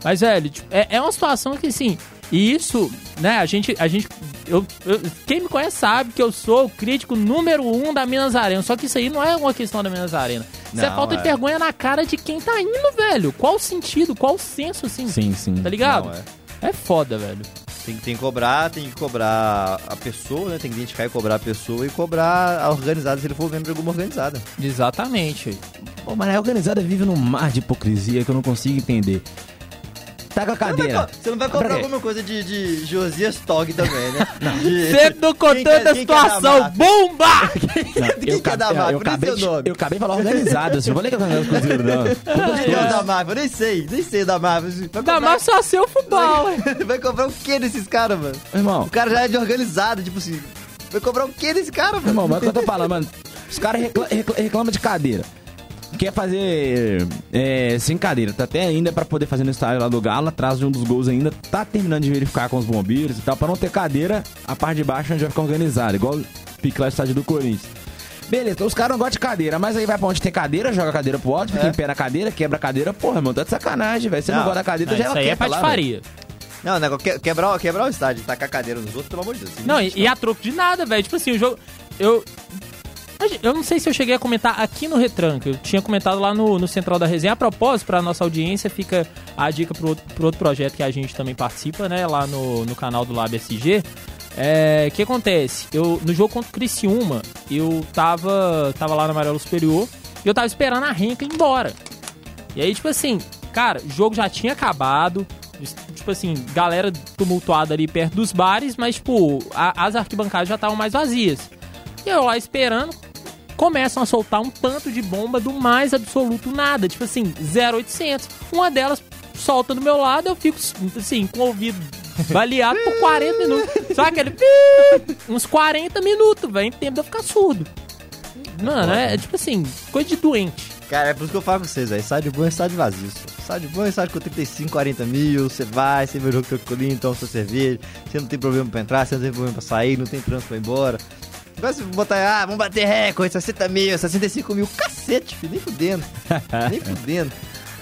Speaker 1: Mas, velho, tipo, é, é uma situação que, assim, e isso, né, a gente, a gente, eu, eu- quem me conhece sabe que eu sou o crítico número um da Minas Arena, só que isso aí não é uma questão da Minas Arena. Isso é falta de
Speaker 2: é.
Speaker 1: vergonha na cara de quem tá indo, velho. Qual o sentido? Qual o senso, assim?
Speaker 3: Sim, sim.
Speaker 1: Tá ligado?
Speaker 2: Não, é.
Speaker 1: é. foda, velho.
Speaker 2: Tem, tem que cobrar, tem que cobrar a pessoa, né? Tem que identificar e cobrar a pessoa e cobrar a organizada se ele for de alguma organizada.
Speaker 1: Exatamente.
Speaker 3: Pô, mas a organizada vive num mar de hipocrisia que eu não consigo entender. Tá com a
Speaker 2: Você não vai
Speaker 3: cadeira.
Speaker 2: co- Você não vai
Speaker 3: quê?
Speaker 2: alguma coisa de, de Josias Tog também, né? De-
Speaker 1: Sempre não
Speaker 2: Quem
Speaker 1: contando
Speaker 2: quer-
Speaker 1: a
Speaker 2: quem quer dar
Speaker 1: situação. Bomba!
Speaker 2: Quem quer dar
Speaker 3: eu,
Speaker 2: máfia?
Speaker 3: eu,
Speaker 2: Por isso
Speaker 3: acabei,
Speaker 2: seu nome.
Speaker 3: eu acabei de falar organizada. Você não falei que é organizado Cruzeiro, não.
Speaker 2: Quem é o da? Eu nem sei, nem sei da. Vai
Speaker 1: Dá
Speaker 2: cobrar-
Speaker 1: mais só seu futebol, ué.
Speaker 2: Vai cobrar o que desses caras, mano?
Speaker 3: Irmão,
Speaker 2: O cara já é de organizado, tipo assim. Vai cobrar o que desse cara, mano?
Speaker 3: Irmão, mas é o que eu tô falando, mano. Os caras recla recla- reclamam de cadeira. Quer fazer é, sem cadeira. Tá até ainda pra poder fazer no estádio lá do Galo, atrás de um dos gols ainda. Tá terminando de verificar com os bombeiros e tal. Pra não ter cadeira, a parte de baixo onde vai ficar organizado. Igual o pique lá do estádio do Corinthians. Beleza, os caras não gostam de cadeira, mas aí vai pra onde tem cadeira, joga a cadeira pro alto, fica
Speaker 2: É.
Speaker 3: em pé na cadeira, quebra a cadeira. Porra, irmão, tá de sacanagem, velho. Você não,
Speaker 2: Não,
Speaker 3: gosta da cadeira,
Speaker 1: Não,
Speaker 3: já
Speaker 1: isso
Speaker 3: ela
Speaker 1: aí é patifaria.
Speaker 2: Não, né, que- quebrar, o- quebrar o estádio, tacar a cadeira nos outros, pelo amor de Deus.
Speaker 1: Não, e, e a troco de nada, velho. Tipo assim, o jogo. Eu. Eu não sei se eu cheguei a comentar aqui no Retranca. Eu tinha comentado lá no, no Central da Resenha. A propósito, pra nossa audiência, fica a dica pro outro, pro outro projeto que a gente também participa, né? Lá no, no canal do Lab SG. É, que acontece? Eu, no jogo contra o Criciúma, eu tava, tava lá na Amarelo Superior e eu tava esperando a Renca ir embora. E aí, tipo assim, cara, o jogo já tinha acabado. Tipo assim, galera tumultuada ali perto dos bares, mas, tipo, a- as arquibancadas já estavam mais vazias. E eu lá esperando, começam a soltar um tanto de bomba do mais absoluto nada. Tipo assim, 0800. Uma delas solta do meu lado, eu fico, assim, com o ouvido baleado por 40 minutos. Só aquele. Uns 40 minutos, velho. Tempo de eu ficar surdo. Mano, é, é tipo assim, coisa de doente.
Speaker 2: Cara, é por isso que eu falo com vocês, velho. Estádio bom é estádio vazio. Estádio bom é estádio com 35, 40 mil. Você vai, você vê o jogo com o colinho, toma sua cerveja. Você não tem problema pra entrar, você não tem problema pra sair, não tem trânsito pra ir embora. Agora se botar, ah, vamos bater recorde, 60 mil, 65 mil. Cacete, filho, nem fudendo. nem fudendo.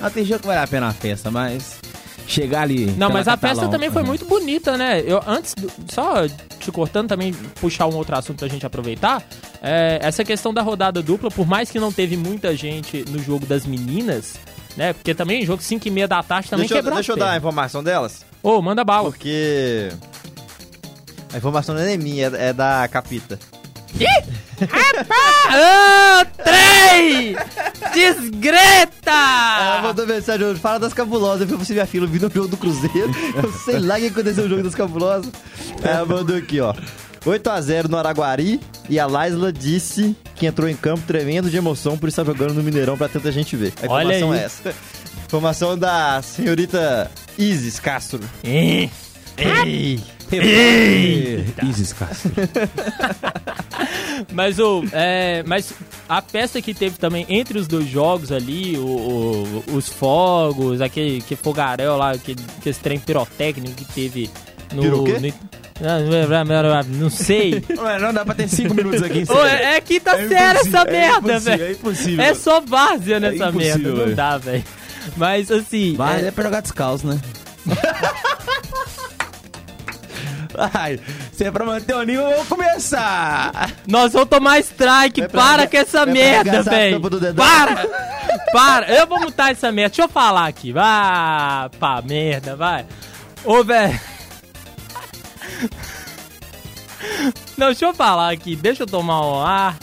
Speaker 3: Ah, tem jogo que vale a pena a festa, mas chegar ali.
Speaker 1: Não, mas a festa também foi
Speaker 3: uhum.
Speaker 1: muito bonita, né? Eu, antes, do- só te cortando também, puxar um outro assunto pra gente aproveitar, é, essa questão da rodada dupla, por mais que não teve muita gente no jogo das meninas, né? Porque também jogo 5 e meia da tarde também
Speaker 2: deixa eu,
Speaker 1: quebrou
Speaker 2: deixa eu dar a informação delas.
Speaker 1: Ô, manda bala.
Speaker 2: Porque. A informação não é minha, é da Capita.
Speaker 1: Ah, trem! Desgreta!
Speaker 2: Ela mandou mensagem hoje, fala das cabulosas. Eu falei, você minha filha, eu vi no jogo do Cruzeiro. Eu sei lá o que aconteceu no jogo das cabulosas. Ela mandou aqui, ó. 8x0 no Araguari e a Laisla disse que entrou em campo tremendo de emoção por estar jogando no Mineirão pra tanta gente ver. A
Speaker 1: Olha
Speaker 2: informação
Speaker 1: aí.
Speaker 2: é essa. Informação da senhorita Isis Castro.
Speaker 1: Ih,
Speaker 2: Ei!
Speaker 3: Isis Castro.
Speaker 1: Mas o. É, mas a festa que teve também entre os dois jogos ali, o, o- os fogos, aquele que fogaréu lá, aquele, aquele trem pirotécnico que teve no.
Speaker 2: Piro
Speaker 1: no- não, não sei.
Speaker 3: Ué, não dá pra ter cinco minutos aqui.
Speaker 1: Ô, é, é quinta série essa merda,
Speaker 3: É
Speaker 1: velho.
Speaker 3: impossível.
Speaker 1: É só várzea nessa
Speaker 3: É impossível,
Speaker 1: merda. Não dá, velho. Mas assim.
Speaker 3: Mas
Speaker 1: é-
Speaker 3: é pra jogar descalço, né? Ai, se é pra manter o nível, vamos começar!
Speaker 1: Nós vamos tomar strike.
Speaker 2: Pra
Speaker 1: para
Speaker 2: arrega-
Speaker 1: com essa
Speaker 2: pra
Speaker 1: merda, velho. Para! Para! Eu vou mutar essa merda. Deixa eu falar aqui. Vá pra merda, vai. Ô, velho. Não, deixa eu falar aqui. Deixa eu tomar um ar.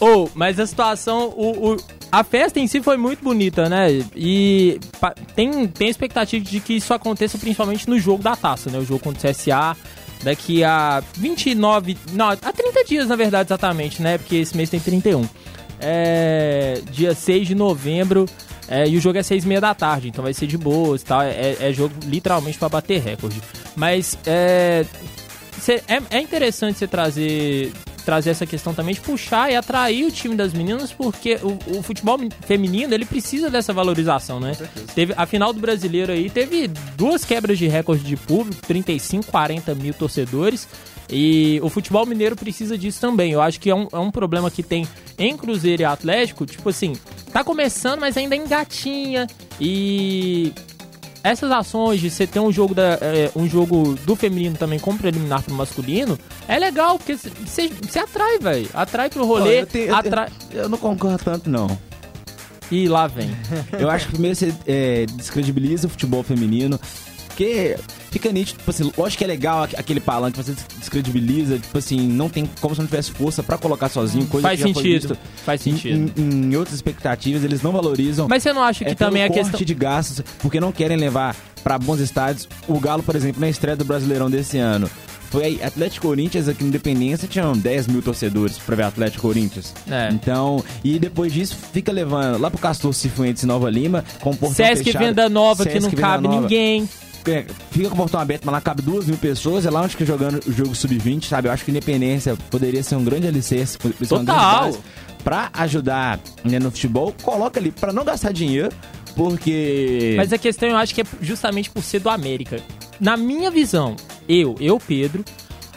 Speaker 1: Ô, mas a situação. O, o- a festa em si foi muito bonita, né? E tem, tem expectativa de que isso aconteça principalmente no jogo da taça, né? O jogo contra o CSA. Daqui a 29. Não, a 30 dias, na verdade, exatamente, né? Porque esse mês tem 31. É. Dia 6 de novembro. é, e o jogo é 6 e meia da tarde, então vai ser de boas tal. É, é jogo literalmente pra bater recorde. Mas é. Cê- é, é interessante você trazer, trazer essa questão também de puxar e atrair o time das meninas, porque o, o futebol feminino ele precisa dessa valorização, né? Teve, a final do brasileiro aí teve duas quebras de recorde de público, 35, 40 mil torcedores. E o futebol mineiro precisa disso também. Eu acho que é um, é um problema que tem em Cruzeiro e Atlético. Tipo assim, tá começando, mas ainda engatinha. E essas ações de você ter um jogo, da, é, um jogo do feminino também como preliminar pro masculino, é legal, porque você atrai, velho. Atrai pro rolê,
Speaker 3: eu, tenho- eu
Speaker 1: atrai...
Speaker 3: tenho- eu não concordo tanto, não.
Speaker 1: E lá vem.
Speaker 3: Eu acho que primeiro você é, descredibiliza o futebol feminino. Porque fica nítido, tipo assim, lógico que é legal aqu- aquele palanque, você des- descredibiliza, tipo assim, não tem como se não tivesse força pra colocar sozinho, coisa
Speaker 1: Faz
Speaker 3: que já foi
Speaker 1: sentido.
Speaker 3: visto
Speaker 1: Faz
Speaker 3: em,
Speaker 1: sentido.
Speaker 3: em- em outras expectativas, eles não valorizam.
Speaker 1: Mas você não acha que
Speaker 3: é
Speaker 1: também a
Speaker 3: pelo
Speaker 1: questão.
Speaker 3: de gastos, porque não querem levar pra bons estádios. O Galo, por exemplo, na estreia do Brasileirão desse ano, foi aí, Atlético Corinthians aqui no Independência tinham 10 mil torcedores pra ver Atlético Corinthians.
Speaker 1: É.
Speaker 3: Então, e depois disso, fica levando lá pro Castor Cifuentes em Nova Lima, com portão
Speaker 1: Sesc
Speaker 3: fechado.
Speaker 1: Venda Nova, que
Speaker 3: Sesc
Speaker 1: não
Speaker 3: Venda
Speaker 1: cabe
Speaker 3: Nova.
Speaker 1: ninguém.
Speaker 3: Fica com o portão aberto, mas lá cabe duas mil pessoas. É lá onde fica jogando o jogo sub-20, sabe? Eu acho que Independência poderia ser um grande alicerce,
Speaker 1: Total.
Speaker 3: pra ajudar né, no futebol. Coloca ali pra não gastar dinheiro, porque.
Speaker 1: Mas a questão eu acho que é justamente por ser do América. Na minha visão, eu, eu, Pedro,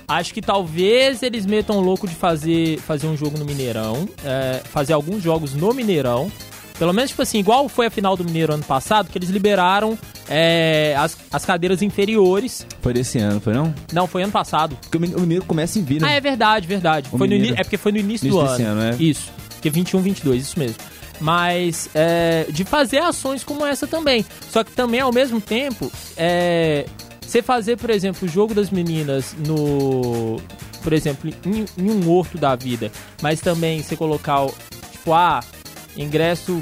Speaker 1: acho que talvez eles metam louco de fazer, fazer um jogo no Mineirão, é, fazer alguns jogos no Mineirão. Pelo menos, tipo assim, igual foi a final do Mineiro ano passado, que eles liberaram é, as, as cadeiras inferiores.
Speaker 3: Foi desse ano, foi não?
Speaker 1: Não, foi ano passado.
Speaker 3: Porque o Mine- o Mineiro começa em vir,
Speaker 1: Ah,
Speaker 3: né?
Speaker 1: é verdade, verdade.
Speaker 3: O
Speaker 1: Foi no é porque foi no início,
Speaker 3: Início
Speaker 1: do
Speaker 3: desse
Speaker 1: ano.
Speaker 3: ano, é.
Speaker 1: Isso. Porque 21, 22, isso mesmo. Mas é, de fazer ações como essa também. Só que também, ao mesmo tempo, é, você fazer, por exemplo, o jogo das meninas no. Por exemplo, em, em um horto da vida. Mas também você colocar, o, tipo, ah, ingresso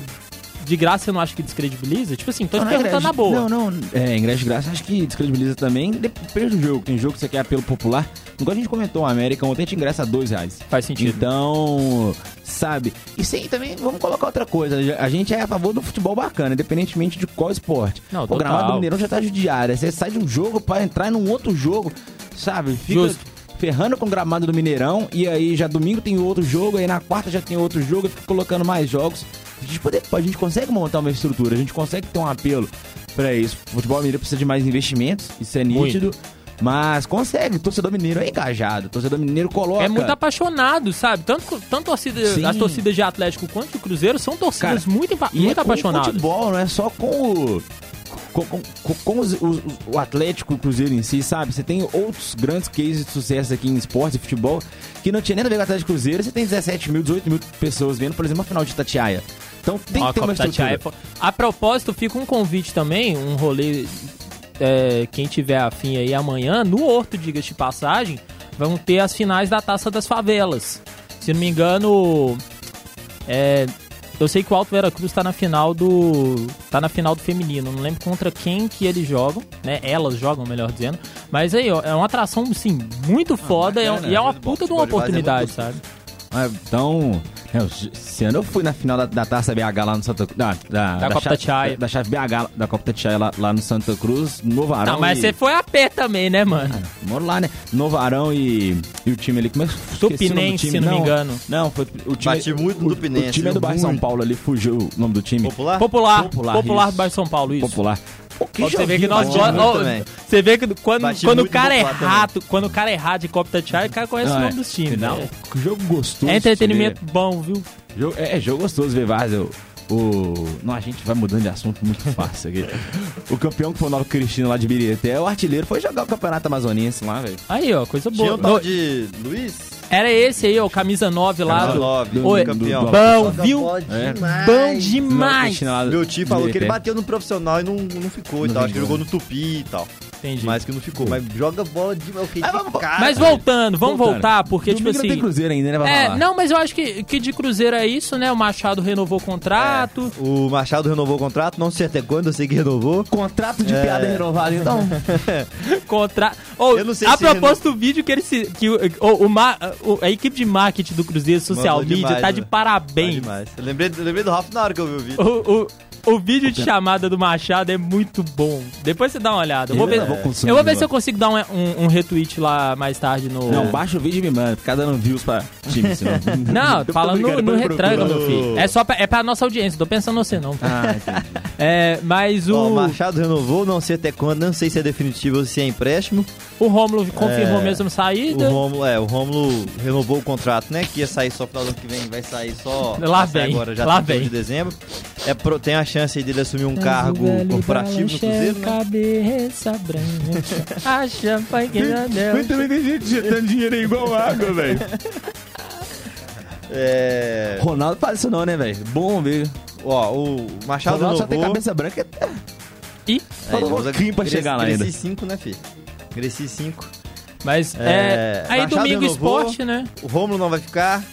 Speaker 1: de graça você não acha que descredibiliza? Tipo assim, tô te
Speaker 3: Não, não é
Speaker 1: perguntando
Speaker 3: ingresso-
Speaker 1: na boa.
Speaker 3: Não, não. É, ingresso de graça, acho que descredibiliza também. Depende do jogo. Tem jogo que você quer apelo popular. Igual a gente comentou, a América ontem a gente ingressa a dois reais.
Speaker 1: Faz sentido.
Speaker 3: Então, sabe? E sim, também vamos colocar outra coisa. A gente é a favor do futebol bacana, independentemente de qual esporte.
Speaker 1: Não,
Speaker 3: o gramado do Mineirão já tá judiário. Você sai de um jogo pra entrar num outro jogo, sabe? Fica
Speaker 1: Justo.
Speaker 3: Ferrando com o gramado do Mineirão. E aí já domingo tem outro jogo, aí na quarta já tem outro jogo, e fica colocando mais jogos. A gente, poder, a gente consegue montar uma estrutura, a gente consegue ter um apelo pra isso. O futebol mineiro precisa de mais investimentos, isso é
Speaker 1: Muito.
Speaker 3: nítido. Mas consegue, o torcedor mineiro é engajado, o torcedor mineiro coloca.
Speaker 1: É muito apaixonado, sabe? Tanto, tanto torcida,
Speaker 3: Sim.
Speaker 1: as torcidas de Atlético quanto de Cruzeiro são torcidas
Speaker 3: Cara,
Speaker 1: muito,
Speaker 3: E
Speaker 1: muito
Speaker 3: é com o
Speaker 1: apaixonadas.
Speaker 3: futebol, não é só com o. Com, com- com- os- os- o Atlético e o Cruzeiro em si, sabe? Você tem outros grandes cases de sucesso aqui em esporte e futebol que não tinha nem a ver com o Atlético e Cruzeiro. Você tem 17 mil, 18 mil pessoas vendo, por exemplo, a final de Tatiaia. Então tem
Speaker 1: Ó,
Speaker 3: que ter
Speaker 1: a
Speaker 3: uma
Speaker 1: Tatiaia
Speaker 3: estrutura.
Speaker 1: é A propósito, fica um convite também, um rolê. é, quem tiver afim aí amanhã, no Horto, diga-se de passagem, vão ter as finais da Taça das Favelas. Se não me engano, é, eu sei que o Alto Vera Cruz tá na final do. tá na final do feminino. Não lembro contra quem que eles jogam, né? Elas jogam, melhor dizendo. Mas aí, ó, é uma atração, assim, muito foda e é-
Speaker 2: bacana,
Speaker 1: e é uma
Speaker 2: né?
Speaker 1: puta de uma
Speaker 2: é
Speaker 1: oportunidade, sabe?
Speaker 3: Ah, Então, eu- esse ano eu fui na final da, da Taça BH lá no Santa Cruz. Da, da,
Speaker 1: Da Copa
Speaker 3: chave-
Speaker 1: Tatiaia.
Speaker 3: Da, da chave BH, da Copa Tatiaia lá, lá no Santa Cruz, no Varão.
Speaker 1: Não, mas
Speaker 3: e-
Speaker 1: você foi a pé também, né, mano?
Speaker 3: Moro lá, né? Novarão e, e o time ali. Como é que
Speaker 1: Tupinense,
Speaker 3: time.
Speaker 1: se não me engano.
Speaker 3: Não, foi o time.
Speaker 2: Bati muito no Tupinense,
Speaker 3: O time é do? Bairro São. Paulo ali, fugiu o nome do time.
Speaker 2: Popular?
Speaker 1: Popular.
Speaker 3: Popular,
Speaker 1: Popular, do bairro de São Paulo, isso.
Speaker 3: Popular. Que
Speaker 1: Você vê que nós
Speaker 3: né?
Speaker 1: Você vê que quando, quando o cara é
Speaker 2: Popular também.
Speaker 1: rato, quando o cara é rato de Copa Tchai, o cara conhece
Speaker 3: Não,
Speaker 1: o
Speaker 3: é.
Speaker 1: nome dos times.
Speaker 3: Não,
Speaker 1: né?
Speaker 3: que jogo gostoso.
Speaker 1: É entretenimento bom, viu?
Speaker 3: Jogo- é, é jogo gostoso ver Várzea. O, o- Não, a gente vai mudando de assunto muito fácil aqui. o campeão que foi o Nova Cristina lá de Birité, o artilheiro, foi jogar o Campeonato Amazoniense lá, velho.
Speaker 1: Aí, ó, coisa
Speaker 2: Tinha
Speaker 1: boa.
Speaker 2: um tal
Speaker 1: No-
Speaker 2: de Luiz?
Speaker 1: Era esse aí, ó, camisa 9 lá.
Speaker 2: Camisa
Speaker 1: do-
Speaker 2: 9,
Speaker 1: Oi,
Speaker 2: campeão.
Speaker 3: do-
Speaker 1: Bom, viu?
Speaker 3: É.
Speaker 2: demais.
Speaker 1: Bom demais.
Speaker 2: Meu tio falou que ele bateu no profissional e não, não ficou e
Speaker 3: Não
Speaker 2: tal. Acho que jogou no Tupi e tal.
Speaker 1: Entendi.
Speaker 2: Mas que não ficou. Mas joga bola de. Fiquei
Speaker 3: Ah,
Speaker 2: de
Speaker 3: vamos-
Speaker 2: cara.
Speaker 1: Mas voltando, vamos
Speaker 3: Voltando.
Speaker 1: voltar, porque,
Speaker 3: Domingo
Speaker 1: tipo
Speaker 3: não tem
Speaker 1: assim.
Speaker 3: Cruzeiro ainda, né? Vai
Speaker 1: É,
Speaker 3: falar.
Speaker 1: não, mas eu acho que, que de Cruzeiro é isso, né? O Machado renovou o contrato.
Speaker 2: O Machado renovou o contrato, não sei até quando, eu sei que renovou.
Speaker 3: Contrato de
Speaker 2: É.
Speaker 3: piada renovado, então.
Speaker 1: Contra... Ou,
Speaker 2: Eu não sei
Speaker 1: a
Speaker 2: se
Speaker 1: propósito do vídeo que ele se. Que, o, o- ma- o- a equipe de marketing do Cruzeiro Social
Speaker 2: Mandou
Speaker 1: Media
Speaker 2: demais,
Speaker 1: tá de
Speaker 2: né?
Speaker 1: parabéns.
Speaker 2: Tá demais. Eu lembrei, eu lembrei do Rafa na hora que eu vi o vídeo.
Speaker 1: O, o, o vídeo de chamada do Machado é muito bom. Depois você dá uma olhada. Eu vou
Speaker 3: Eu
Speaker 1: ver,
Speaker 3: não vou consumir,
Speaker 1: eu vou ver
Speaker 3: não.
Speaker 1: se eu consigo dar um, um- um retweet lá mais tarde no.
Speaker 3: Não, baixa o vídeo e me manda, ficar dando views pra time, senão.
Speaker 1: Não,
Speaker 3: Eu tô
Speaker 1: falando no, no
Speaker 3: eu
Speaker 1: retranca, meu filho. É só pra, é pra nossa audiência, tô pensando em você não.
Speaker 3: Ah.
Speaker 1: É, mas o,
Speaker 2: Ó, o Machado renovou, não sei até quando, não sei se é definitivo ou se é empréstimo.
Speaker 1: o Rômulo confirmou
Speaker 2: É,
Speaker 1: mesmo
Speaker 2: O
Speaker 1: saída.
Speaker 2: Rômulo, é, o Rômulo renovou o contrato, né? Que ia sair só final do ano que vem, vai sair só
Speaker 1: Lá
Speaker 2: vai sair
Speaker 1: vem,
Speaker 2: agora, já
Speaker 1: lá
Speaker 2: 31
Speaker 1: vem.
Speaker 2: de dezembro. É, pro- tem a chance aí dele assumir um
Speaker 1: Mas
Speaker 2: cargo corporativo no Cruzeiro, né?
Speaker 1: Cabeça branca, a champanhe que já deu.
Speaker 3: Mas também tem gente injetando dinheiro aí igual água, velho.
Speaker 2: É,
Speaker 3: Ronaldo faz isso não, né, velho? Bom ver.
Speaker 2: ó, o Machado
Speaker 3: Ronaldo só tem
Speaker 2: renovou.
Speaker 3: cabeça branca.
Speaker 1: Ih,
Speaker 3: Falta um
Speaker 2: ele usa
Speaker 3: pouquinho pra chegar lá ainda.
Speaker 2: Greci 5, né, filho? Greci 5.
Speaker 1: Mas é,
Speaker 2: É,
Speaker 1: aí
Speaker 2: Machado
Speaker 1: domingo
Speaker 2: renovou.
Speaker 1: esporte, né?
Speaker 2: O Rômulo não vai ficar.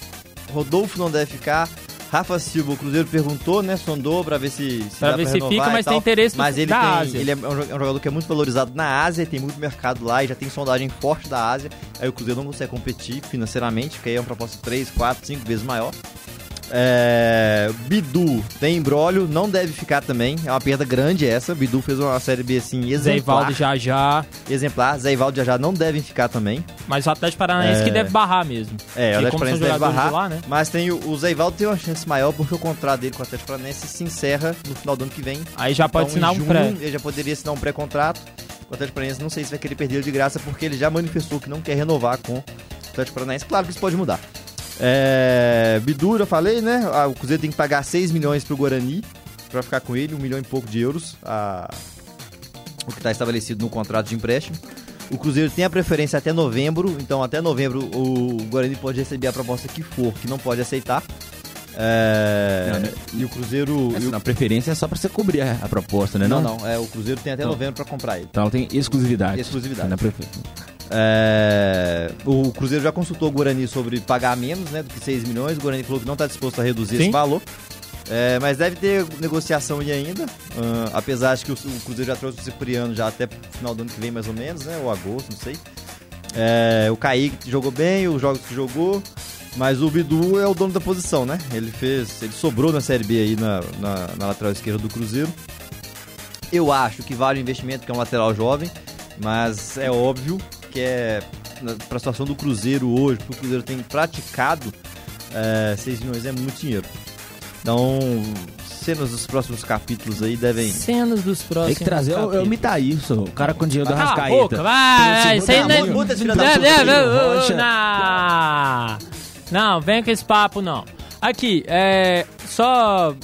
Speaker 2: Rodolfo não deve ficar. Rafa Silva, o Cruzeiro perguntou, né? Sondou pra ver se, se
Speaker 1: Pra ver se
Speaker 2: renovar
Speaker 1: fica, mas tem interesse
Speaker 2: Mas ele
Speaker 1: da
Speaker 2: tem,
Speaker 1: Ásia.
Speaker 2: ele é um é um jogador que é muito valorizado na Ásia, tem muito mercado lá e já tem sondagem forte da Ásia. Aí o Cruzeiro não consegue competir financeiramente, porque aí é uma proposta 3, 4, 5 vezes maior. É, Bidu tem embrólio, não deve ficar também. É uma perda grande essa. Bidu fez uma série B assim
Speaker 1: Zé
Speaker 2: exemplar.
Speaker 1: Ivaldo já já.
Speaker 2: Exemplar. Zé Ivaldo já já não devem ficar também.
Speaker 1: Mas o Atlético Paranaense
Speaker 2: É.
Speaker 1: que deve barrar mesmo.
Speaker 2: É, o Atlético Paranaense deve barrar.
Speaker 1: de lá, né?
Speaker 2: Mas tem o, o Zé Ivaldo tem uma chance maior porque o contrato dele com o Atlético Paranaense se encerra no final do ano que vem.
Speaker 1: Aí já pode
Speaker 2: Então,
Speaker 1: assinar
Speaker 2: em
Speaker 1: um
Speaker 2: junho,
Speaker 1: pré.
Speaker 2: Ele já poderia assinar um pré-contrato. O Atlético Paranaense não sei se vai querer perder de graça porque ele já manifestou que não quer renovar com o Atlético Paranaense. Claro que isso pode mudar. É, Bidu, já falei, né? Ah, o Cruzeiro tem que pagar 6 milhões pro Guarani pra ficar com ele, um milhão e pouco de euros. a- o que está estabelecido no contrato de empréstimo. O Cruzeiro tem a preferência até novembro, então até novembro o Guarani pode receber a proposta que for, que não pode aceitar. É,
Speaker 3: Não, né?
Speaker 2: E o Cruzeiro.
Speaker 3: Essa, na preferência é só pra você cobrir a, a proposta, né?
Speaker 2: não,
Speaker 3: Não,
Speaker 2: não, é, o Cruzeiro tem até
Speaker 3: Não.
Speaker 2: novembro pra comprar ele.
Speaker 3: Então ela tem exclusividade.
Speaker 2: Exclusividade.
Speaker 3: Na prefe...
Speaker 2: É, o Cruzeiro já consultou o Guarani sobre pagar menos né, do que 6 milhões. O Guarani falou que não está disposto a reduzir
Speaker 1: Sim.
Speaker 2: esse valor. É, mas deve ter negociação aí ainda. ah, apesar de que o, o Cruzeiro já trouxe o Cipriano já até final do ano que vem, mais ou menos, né? Ou agosto, não sei. É, o Kaique jogou bem, os jogos que jogou. Mas o Bidu é o dono da posição, né? Ele fez. Ele sobrou na Série B aí na, na, na lateral esquerda do Cruzeiro. Eu acho que vale o investimento, que é um lateral jovem, mas é óbvio que é para a situação do Cruzeiro hoje, porque o Cruzeiro tem praticado, é, 6 milhões é muito dinheiro. Então, cenas dos próximos capítulos aí devem.
Speaker 1: Cenas dos próximos.
Speaker 3: Tem que trazer o, é o
Speaker 1: capítulos.
Speaker 3: Mitaí, o cara com dinheiro do Rascaeta.
Speaker 1: boca, vai!
Speaker 3: O
Speaker 1: Isso aí não é. Não, vem com esse papo, não. Aqui, é. Só.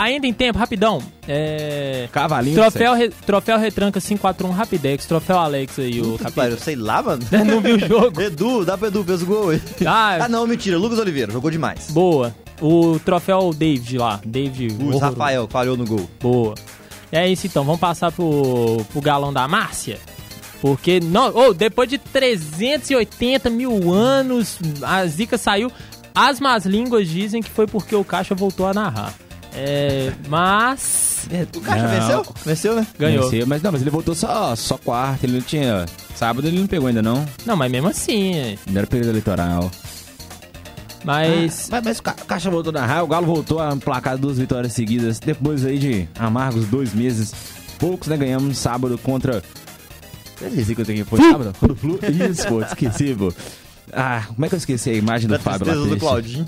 Speaker 1: Ainda em tempo, rapidão. É.
Speaker 3: Cavalinho.
Speaker 1: Troféu, re- troféu retranca 541 Rapidex, troféu Alex aí, o capitão.
Speaker 2: pariu, sei lá, mano.
Speaker 1: Não viu o jogo?
Speaker 2: Edu, dá pro Edu, fez o gol aí.
Speaker 1: Ah,
Speaker 2: Ah, não, mentira, Lucas Oliveira, jogou demais.
Speaker 1: boa. O troféu David lá. David.
Speaker 2: O. Rafael falhou no gol.
Speaker 1: Boa. É isso então, vamos passar pro, pro galão da Márcia. Porque, não, oh, depois de 380 mil anos, a zica saiu. As más línguas dizem que foi porque o Caixa voltou a narrar. É, mas.
Speaker 2: O Caixa
Speaker 3: Não.
Speaker 2: venceu? Venceu, né?
Speaker 1: Ganhou.
Speaker 3: Venceu, mas não, mas ele voltou só, só quarta, ele não tinha. Sábado ele não pegou ainda, não.
Speaker 1: Não, mas mesmo assim. é.
Speaker 3: Ainda era período eleitoral.
Speaker 1: Mas.
Speaker 3: Mas, mas o Ca- Caixa voltou na raia, o Galo voltou a emplacar duas vitórias seguidas. Depois aí de amargos dois meses. Poucos, né? Ganhamos sábado contra. Eu esqueci que eu tenho que foi sábado? Contra o Flu. Isso, pô, esqueci, pô. Ah, como é que eu esqueci a imagem do
Speaker 2: Da
Speaker 3: Fábio
Speaker 2: tristeza do? Claudinho.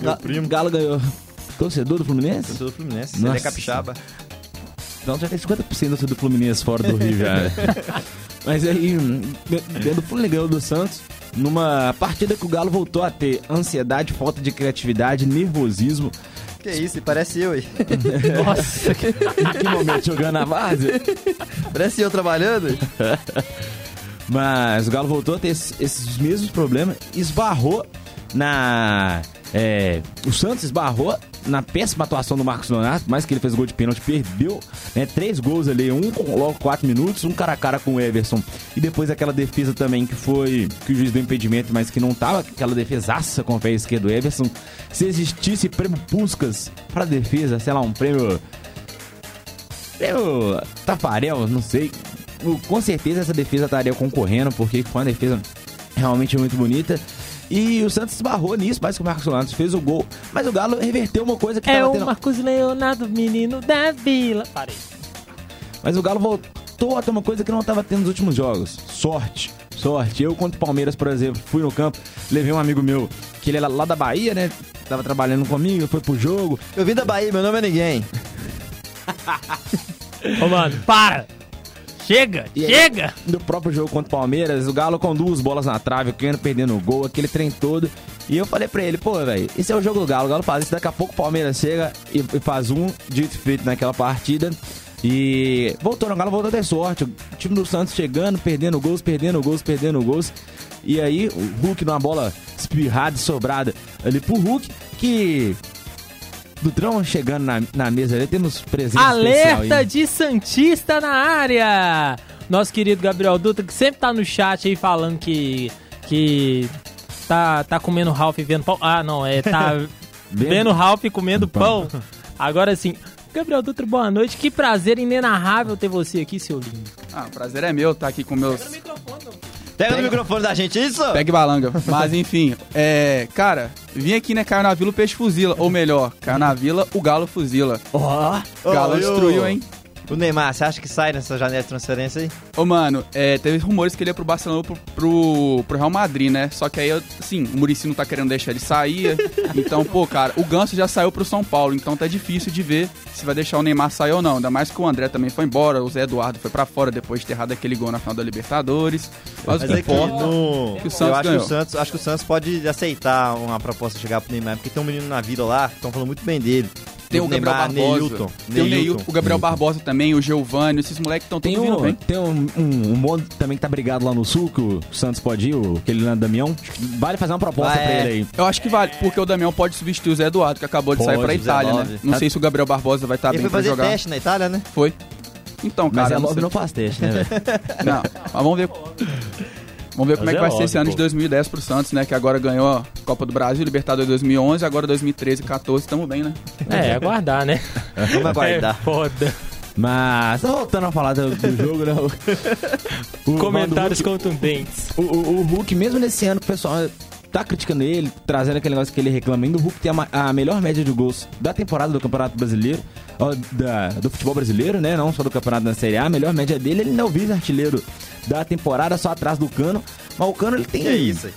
Speaker 2: Meu
Speaker 3: Ga-
Speaker 2: primo.
Speaker 3: Galo ganhou. Torcedor do Fluminense?
Speaker 2: Torcedor do Fluminense. Ele é
Speaker 3: Nossa.
Speaker 2: capixaba.
Speaker 3: Então já tem 50% do Fluminense fora do Rio já. Mas aí, dentro do Fluminense do Santos, numa partida que o Galo voltou a ter ansiedade, falta de criatividade, nervosismo.
Speaker 2: Que isso, parece eu aí.
Speaker 1: Nossa, que-
Speaker 3: que momento jogando a base?
Speaker 2: Parece eu trabalhando.
Speaker 3: Mas o Galo voltou a ter esses, esses mesmos problemas, esbarrou na. É, o Santos esbarrou na péssima atuação do Marcos Leonardo, mais que ele fez gol de pênalti, perdeu né, três gols ali, um com logo quatro minutos, um cara a cara com o Everson, e depois aquela defesa também que foi que o juiz deu impedimento, mas que não tava aquela defesaça com o pé esquerdo do Everson. Se existisse prêmio Puscas pra defesa, sei lá, um prêmio Prêmio Tafarel, não sei. Com certeza essa defesa estaria concorrendo, porque foi uma defesa realmente muito bonita. E o Santos esbarrou nisso, mais que o Marcos Leonardo fez o gol. Mas o Galo reverteu uma coisa que
Speaker 1: é
Speaker 3: tava
Speaker 1: o
Speaker 3: tendo...
Speaker 1: Marcos Leonardo, menino da vila. Parei.
Speaker 3: Mas o Galo voltou a ter uma coisa que não estava tendo nos últimos jogos. Sorte. Sorte. Eu contra o Palmeiras, por exemplo, fui no campo, levei um amigo meu, que ele era lá da Bahia, né? Tava trabalhando comigo, foi pro jogo.
Speaker 2: Eu vim da Bahia, meu nome é ninguém.
Speaker 1: Ô, mano, para! Chega!
Speaker 3: E aí,
Speaker 1: chega!
Speaker 3: No próprio jogo contra o Palmeiras, o Galo com duas bolas na trave, o Keno perdendo o gol, aquele trem todo. E eu falei pra ele, pô, velho, esse é o jogo do Galo. O Galo faz isso, daqui a pouco o Palmeiras chega e, faz um dito feito naquela partida. E voltou no Galo, voltou a ter sorte. O time do Santos chegando, perdendo gols, perdendo gols, perdendo gols. E aí o Hulk numa bola espirrada e sobrada ali pro Hulk, que Dutrão chegando na, na mesa ali, temos presente
Speaker 1: Alerta de Santista na área! Nosso querido Gabriel Dutra, que sempre tá no chat aí falando que. que. tá, tá comendo Ralph e vendo pão. Ah, não, é. tá vendo Ralph e comendo pão. Agora sim. Gabriel Dutra, boa noite. Que prazer inenarrável ter você aqui, seu lindo.
Speaker 5: Ah, o prazer é meu estar aqui com meus.
Speaker 2: Pega no microfone da gente, isso?
Speaker 5: Pegue balanga. Mas enfim, é. Cara, vim aqui, né? Caiu na vila, o peixe fuzila. Ou melhor, caiu na vila, o galo fuzila.
Speaker 2: Ó.
Speaker 5: O galo
Speaker 2: Ô, e o-
Speaker 5: destruiu, hein?
Speaker 2: O Neymar, você acha que sai nessa janela de transferência aí?
Speaker 5: Ô, mano, é, teve rumores que ele ia pro Barcelona pro, pro, pro Real Madrid, né? Só que aí, assim, o Murici não tá querendo deixar ele sair. então, pô, cara, o Ganso já saiu pro São Paulo, então tá difícil de ver se vai deixar o Neymar sair ou não. Ainda mais que o André também foi embora, o Zé Eduardo foi pra fora depois de ter errado aquele gol na final da Libertadores. Mas,
Speaker 2: Mas
Speaker 5: o que
Speaker 2: é que
Speaker 5: importa.
Speaker 2: no...
Speaker 5: que o Santos
Speaker 2: eu acho que o Santos, acho que o Santos pode aceitar uma proposta chegar pro Neymar, porque tem um menino na vida lá, estão falando muito bem dele.
Speaker 5: Tem o Gabriel
Speaker 2: Neymar,
Speaker 5: Barbosa.
Speaker 2: Neilton.
Speaker 5: Tem o, Neil,
Speaker 2: Neilton.
Speaker 5: o Gabriel Barbosa também, o Giovanni, esses moleques estão
Speaker 3: Tem um,
Speaker 5: bem.
Speaker 3: tem um, um, um também que tá brigado lá no sul, que o Santos pode ir, o, aquele Leandro Damião. Vale fazer uma proposta
Speaker 2: Ah,
Speaker 3: pra
Speaker 2: é.
Speaker 3: ele aí.
Speaker 5: Eu acho que vale, porque o Damião pode substituir o Zé Eduardo, que acabou de sair
Speaker 2: Pode,
Speaker 5: pra Itália,
Speaker 2: 19.
Speaker 5: né? Não
Speaker 3: Tá-
Speaker 5: sei se o Gabriel Barbosa vai estar
Speaker 2: Ele
Speaker 5: bem
Speaker 2: foi
Speaker 5: pra
Speaker 2: fazer
Speaker 5: jogar.
Speaker 2: teste na Itália, né?
Speaker 5: Foi. Então,
Speaker 3: Mas
Speaker 5: cara,
Speaker 3: é
Speaker 5: não
Speaker 3: logo não faz teste, né, velho?
Speaker 5: Não, mas vamos ver. Vamos ver como é
Speaker 1: Mas
Speaker 5: que
Speaker 1: é
Speaker 5: vai ser esse
Speaker 1: óbvio,
Speaker 5: ano de
Speaker 1: pô.
Speaker 5: 2010 pro Santos, né? Que agora ganhou a Copa do Brasil, Libertadores 2011, agora 2013 e 14, tamo bem, né?
Speaker 1: É, aguardar, né?
Speaker 2: Vamos aguardar.
Speaker 1: É foda.
Speaker 3: Mas, voltando a falar do, do jogo, né? O,
Speaker 1: Comentários
Speaker 3: o,
Speaker 1: contundentes.
Speaker 3: o, o, o Hulk, mesmo nesse ano, o pessoal tá criticando ele, trazendo aquele negócio que ele reclama ainda. O Hulk tem a, a melhor média de gols da temporada do Campeonato Brasileiro, ó, da- do futebol brasileiro, né? Não só do Campeonato da Série A. A melhor média dele, ele não é o vice-artilheiro da temporada, só atrás do Cano. Mas o Cano, ele tem...
Speaker 2: É isso aí?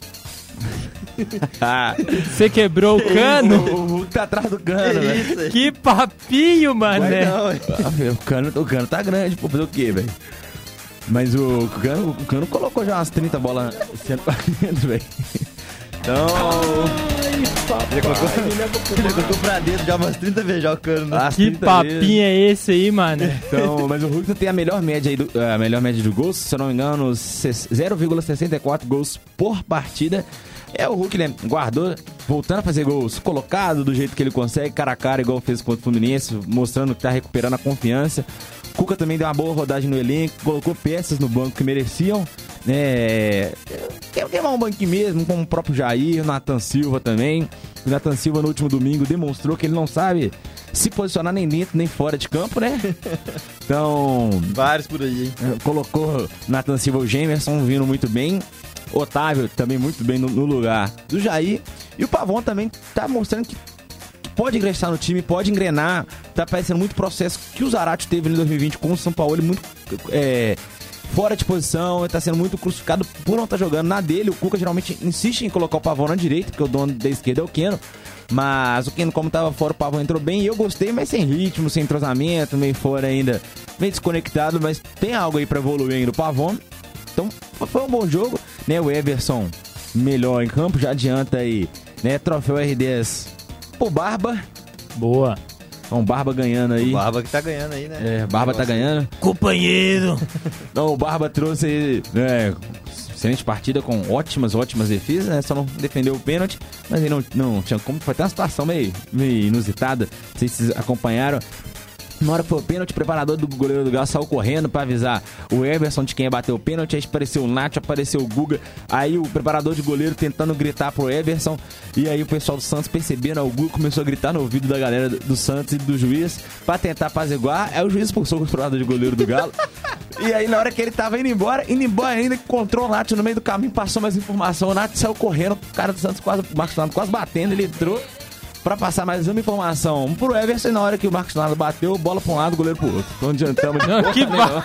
Speaker 1: Você quebrou o
Speaker 3: o,
Speaker 1: cano?
Speaker 3: o Hulk tá atrás do Cano, velho.
Speaker 1: Que papinho, mané.
Speaker 2: não, hein?
Speaker 3: Ah, o cano, o cano tá grande, pô, fazer o quê, velho? Mas o, o cano, o cano colocou já umas 30 bolas ano pra dentro, velho.
Speaker 2: Então. Ele colocou, ele colocou pra dentro já umas 30 vezes já o cano?
Speaker 3: As
Speaker 1: Que
Speaker 3: 30
Speaker 1: papinho
Speaker 3: vezes.
Speaker 1: é esse aí, mané?
Speaker 3: Então, mas o Hulk tem a melhor média aí, do, a melhor média de gols, se eu não me engano, ses- 0,64 gols por partida. É o Hulk, né? Guardou, voltando a fazer gols colocado do jeito que ele consegue, cara a cara, igual fez contra o Fluminense, mostrando que tá recuperando a confiança. Cuca também deu uma boa rodagem no elenco, colocou peças no banco que mereciam. É, quer queimar um banquinho mesmo, como o próprio Jair, o Nathan Silva também. O Nathan Silva no último domingo demonstrou que ele não sabe se posicionar nem dentro nem fora de campo, né? Então,
Speaker 2: Vários por aí, hein?
Speaker 3: eh, colocou Nathan Silva e o Gemerson vindo muito bem. Otávio também muito bem no, no lugar do Jair. E o Pavon também tá mostrando que pode ingressar no time, pode engrenar. Tá parecendo muito processo que o Zarate teve em 2020 com o São Paulo, ele muito é, fora de posição, ele tá sendo muito crucificado por não estar jogando na dele. O Cuca geralmente insiste em colocar o Pavão na direita, porque o dono da esquerda é o Keno. Mas o Keno, como tava fora, o Pavão entrou bem e eu gostei, mas sem ritmo, sem entrosamento, meio fora ainda, meio desconectado, mas tem algo aí pra evoluir ainda o Pavão. Então foi um bom jogo, né? O Everson melhor em campo, já adianta aí, né? Troféu R10 pro Barba.
Speaker 1: Boa.
Speaker 3: Então, Barba ganhando aí.
Speaker 2: O Barba que tá ganhando aí, né?
Speaker 3: É, Barba tá ganhando.
Speaker 1: Companheiro.
Speaker 3: Não, o Barba trouxe aí, né, excelente partida com ótimas, ótimas defesas, né? Só não defendeu o pênalti, mas ele não, não tinha como. Foi até uma situação meio, meio inusitada. Não sei se vocês acompanharam. Na hora foi o pênalti, o preparador do goleiro do Galo saiu correndo pra avisar o Everson de quem ia bater o pênalti. Aí apareceu o Nath, apareceu o Guga. Aí o preparador de goleiro tentando gritar pro Everson. E aí o pessoal do Santos percebendo, o Guga começou a gritar no ouvido da galera do Santos e do juiz pra tentar apaziguar. Aí o juiz expulsou o preparador de goleiro do Galo. e aí na hora que ele tava indo embora, indo embora ainda, encontrou o Nath no meio do caminho, passou mais informação. O Nath saiu correndo, o cara do Santos quase, quase batendo, ele entrou pra passar mais uma informação pro Everson. Na hora que o Marcos Leonardo bateu, bola pra um lado, goleiro pro outro. Então adiantamos de
Speaker 1: Não, que, va...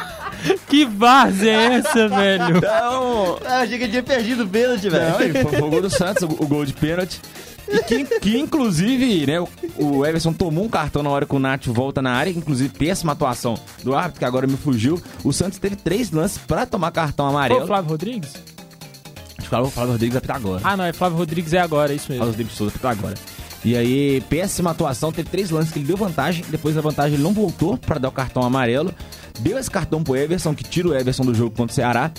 Speaker 1: que várzea é essa, velho?
Speaker 3: Então,
Speaker 2: Ah, achei que ele tinha perdido o pênalti, velho.
Speaker 3: não, e foi, foi o gol do Santos, o, gol de pênalti. E que, que, inclusive, né, o, Everson tomou um cartão na hora que o Nath volta na área, inclusive péssima atuação do árbitro, que agora me fugiu. O Santos teve três lances pra tomar cartão
Speaker 1: Foi
Speaker 3: amarelo.
Speaker 1: o Flávio Rodrigues?
Speaker 3: Acho que o Flávio Rodrigues vai apitar agora.
Speaker 1: Ah, não, é Flávio Rodrigues é agora, é isso mesmo.
Speaker 3: Flávio Rodrigues Souza apitar agora. E aí, péssima atuação, teve três lances que ele deu vantagem, depois da vantagem ele não voltou pra dar o cartão amarelo. Deu esse cartão pro Everson, que tira o Everson do jogo contra o Ceará.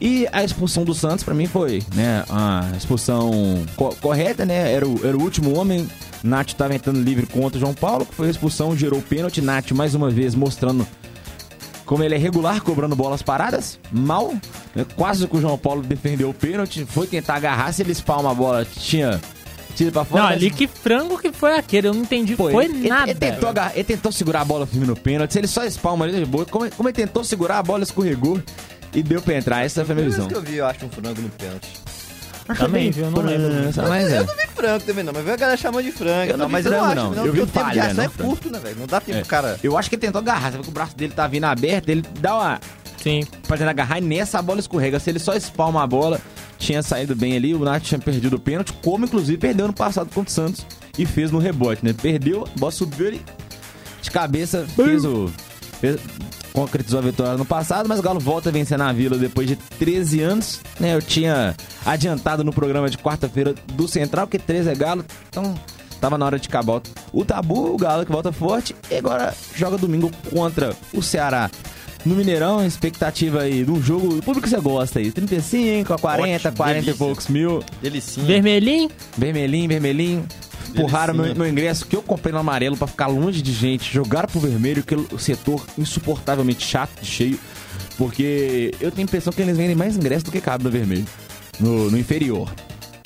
Speaker 3: E a expulsão do Santos, pra mim, foi né, a expulsão co- correta, né? Era o, era o último homem. Nath tava entrando livre contra o João Paulo, que foi a expulsão, gerou pênalti. Nath, mais uma vez, mostrando como ele é regular, cobrando bolas paradas, mal. né, Quase que o João Paulo defendeu o pênalti, foi tentar agarrar, se ele espalma a bola, tinha tiro pra fora.
Speaker 1: Não,
Speaker 3: mas-
Speaker 1: ali que frango que foi aquele, eu não entendi, foi
Speaker 3: ele,
Speaker 1: nada.
Speaker 3: Ele, ele tentou agarrar- ele tentou segurar a bola firme no pênalti, se ele só espalma ali de boa. Como, como ele tentou segurar, a bola escorregou e deu pra entrar. Essa foi a minha visão.
Speaker 2: que eu vi, eu acho, um frango no pênalti.
Speaker 1: Também, viu? Eu não lembro.
Speaker 3: França, Mas é.
Speaker 2: Eu não vi frango também, não, mas veio a galera chamando de frango.
Speaker 3: Eu não
Speaker 2: não,
Speaker 3: vi
Speaker 2: mas
Speaker 3: frango,
Speaker 2: eu não acho,
Speaker 3: não.
Speaker 2: não.
Speaker 3: Eu vi
Speaker 2: o tempo de
Speaker 3: falha,
Speaker 2: ação
Speaker 3: não
Speaker 2: é curto, né, velho? Não dá tempo
Speaker 3: É.
Speaker 2: pro cara.
Speaker 3: Eu acho que ele tentou agarrar, sabe que o braço dele tá vindo aberto, ele dá uma.
Speaker 1: Sim.
Speaker 3: Fazendo agarrar e nessa a bola escorrega. Se ele só espalma a bola, tinha saído bem ali, o Nath tinha perdido o pênalti, como inclusive perdeu no passado contra o Santos e fez no rebote, né? Perdeu, a bola subiu de cabeça, fez o. fez- concretizou a vitória no passado, mas o Galo volta a vencer na Vila depois de 13 anos, né? Eu tinha adiantado no programa de quarta-feira do Central, que 13 é Galo, então tava na hora de acabar o tabu, o Galo que volta forte, e agora joga domingo contra o Ceará. No Mineirão, expectativa aí de um jogo. O público que você gosta aí? 35 a 40,
Speaker 2: Ótimo,
Speaker 3: 40
Speaker 2: delícia.
Speaker 3: e poucos mil.
Speaker 2: Delicinha.
Speaker 1: Vermelhinho?
Speaker 3: Vermelhinho, vermelhinho. Empurraram meu, meu ingresso que eu comprei no amarelo pra ficar longe de gente. Jogaram pro vermelho, que o setor insuportavelmente chato de cheio. Porque eu tenho a impressão que eles vendem mais ingresso do que cabe no vermelho. No, no inferior.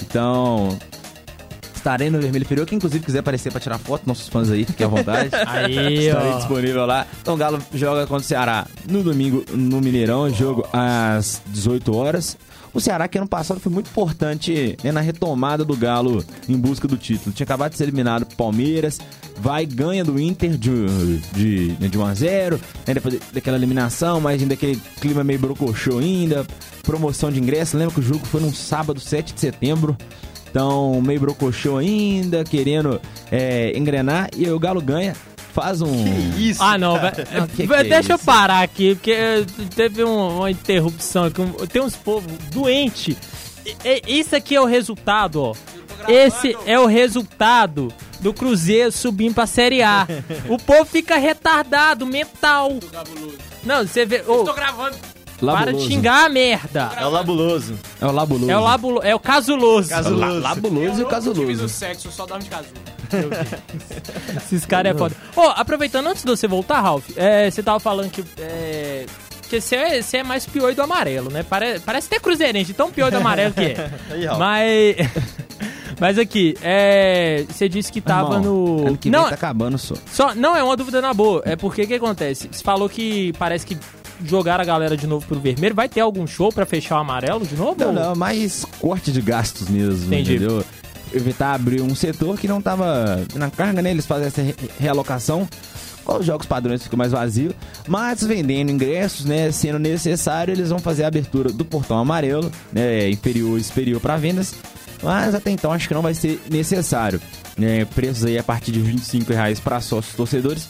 Speaker 3: Então. Estarei no vermelho inferior. Quem inclusive quiser aparecer pra tirar foto, nossos fãs aí, fiquem à vontade.
Speaker 1: Aí,
Speaker 3: Estarei
Speaker 1: ó.
Speaker 3: disponível lá. Então o Galo joga contra o Ceará no domingo no Mineirão, jogo às 18 horas. O Ceará, que ano passado foi muito importante né, na retomada do Galo em busca do título. Tinha acabado de ser eliminado pro Palmeiras, vai ganha do Inter de, de, né, de 1 a 0 né, depois daquela eliminação, mas ainda aquele clima meio brocochô ainda. Promoção de ingresso, lembra que o jogo foi num sábado, 7 de setembro. Então, meio brocochô ainda, querendo é, engrenar. E aí o Galo ganha, faz um...
Speaker 2: Isso.
Speaker 1: Ah, não, velho.
Speaker 3: Ah, que que
Speaker 1: Vé-
Speaker 3: é
Speaker 1: Deixa eu parar aqui, porque eh, teve um- uma interrupção aqui. um- tem uns povos doentes. Isso aqui é o resultado, ó. Esse é o resultado do Cruzeiro subindo pra Série A. o povo fica retardado, mental. Não, você vê. ô,
Speaker 5: gravando.
Speaker 1: Para de
Speaker 3: Labuloso.
Speaker 1: xingar a merda.
Speaker 2: É o labuloso.
Speaker 3: É o labuloso.
Speaker 1: É o, labulo, é o casuloso.
Speaker 2: Casuloso.
Speaker 3: La- labuloso e o casuloso.
Speaker 5: sexo, só dorme de casulo.
Speaker 1: Esses caras é foda. Ô, aproveitando, antes de você voltar, Ralph, é, você tava falando que. É, que você é, você é mais pior do amarelo, né? Pare, parece até cruzeirense, tão pior do amarelo que é.
Speaker 2: Aí.
Speaker 1: Mas. Mas aqui, é, você disse que tava
Speaker 3: Irmão,
Speaker 1: no.
Speaker 3: Ano que
Speaker 1: não,
Speaker 3: vem tá acabando só.
Speaker 1: só, não, é uma dúvida na boa. É porque o que acontece? Você falou que parece que jogaram a galera de novo pro vermelho. Vai ter algum show pra fechar o amarelo de novo?
Speaker 3: Não,
Speaker 1: ou-
Speaker 3: não, mais corte de gastos mesmo,
Speaker 1: Entendi.
Speaker 3: entendeu? Evitar abrir um setor que não tava na carga, né? Eles fazem essa re- realocação. Com os jogos padrões ficam mais vazio, mas vendendo ingressos, né, sendo necessário, eles vão fazer a abertura do portão amarelo, né, inferior e superior para vendas, mas até então acho que não vai ser necessário. Né, preços aí a partir de 25 reais para sócios torcedores.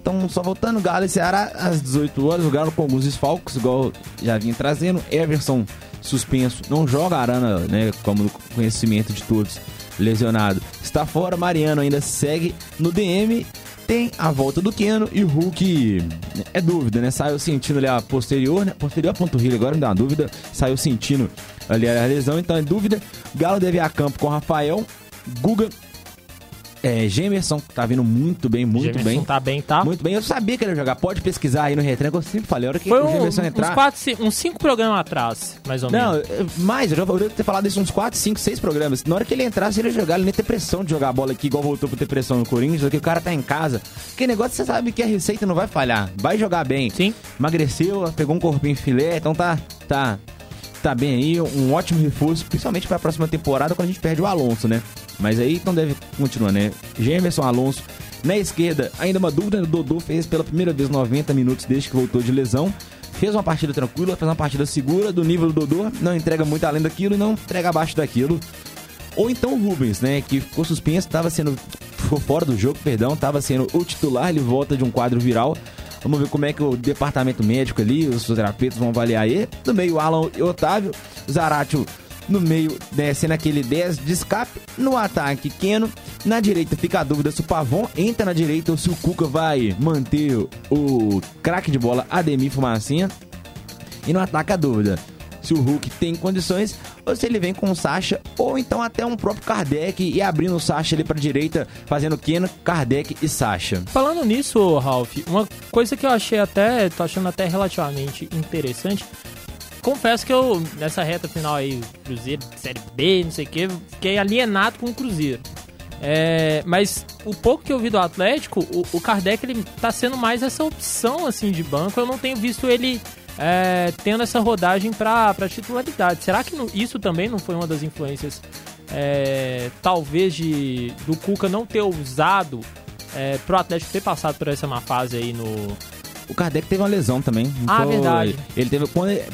Speaker 3: Então, só voltando, Galo e Ceará às 18 horas. O Galo com alguns desfalques, igual já vinha trazendo. Everson suspenso, não joga Arana, né? Como conhecimento de todos, lesionado. Está fora, Mariano ainda segue no DM. Tem a volta do Keno e o Hulk é dúvida, né? Saiu sentindo ali a posterior, né? Posterior a panturrilha, agora me dá uma dúvida. Saiu sentindo ali a lesão, então é dúvida. Galo deve ir a campo com Rafael, Guga, é, Gemerson, que tá vindo muito bem, muito
Speaker 1: Gemerson
Speaker 3: bem.
Speaker 1: tá bem, tá?
Speaker 3: Muito bem, eu sabia que ele ia jogar. Pode pesquisar aí no retranco, eu sempre falei. A hora que
Speaker 1: Foi
Speaker 3: o
Speaker 1: um,
Speaker 3: Gemerson
Speaker 1: uns,
Speaker 3: entrar.
Speaker 1: quatro, ci- uns cinco programas atrás, mais ou
Speaker 3: Não,
Speaker 1: menos.
Speaker 3: é, mais, eu já devo ter falado isso uns 4, 5, 6 programas. Na hora que ele entrasse, ele ia jogar, ele nem ter pressão de jogar a bola aqui, igual voltou pra ter pressão no Corinthians, que o cara tá em casa. Que negócio, você sabe que a receita não vai falhar. Vai jogar bem.
Speaker 1: Sim.
Speaker 3: Emagreceu, pegou um corpinho filé, então tá. tá tá bem aí, um ótimo reforço, principalmente pra próxima temporada, quando a gente perde o Alonso, né? Mas aí então deve continuar, né? Gemerson Alonso. Na esquerda, ainda uma dúvida, o Dodô fez pela primeira vez 90 minutos desde que voltou de lesão. Fez uma partida tranquila, fez uma partida segura do nível do Dodô, não entrega muito além daquilo não entrega abaixo daquilo. ou então o Rubens, né, que ficou suspenso, estava sendo ficou fora do jogo, perdão, estava sendo o titular, ele volta de um quadro viral. Vamos ver como é que o departamento médico ali, os terapeutas vão avaliar ele. No meio, Alan e Otávio. Zaratio no meio, né, sendo aquele 10 de escape. No ataque, Keno. Na direita fica a dúvida se o Pavon entra na direita ou se o Cuca vai manter o craque de bola Ademir Fumacinha. E no ataque a dúvida se o Hulk tem condições ou se ele vem com o Sasha ou então até um próprio Kardec e abrindo o Sasha ali pra direita, fazendo Keno, Kardec e Sasha.
Speaker 1: Falando nisso, Ralph, uma coisa que eu achei até, tô achando até relativamente interessante, confesso que eu, nessa reta final aí, Cruzeiro, Série B, não sei o que, fiquei alienado com o Cruzeiro. É, mas o pouco que eu vi do Atlético, o, o Kardec ele tá sendo mais essa opção assim de banco. Eu não tenho visto ele é, tendo essa rodagem para titularidade. Será que isso também não foi uma das influências, é, talvez, de, do Cuca não ter usado é, pro Atlético ter passado por essa má fase aí no.
Speaker 3: O Kardec teve uma lesão também.
Speaker 1: Ah, verdade.
Speaker 3: Ele teve. Quando ele,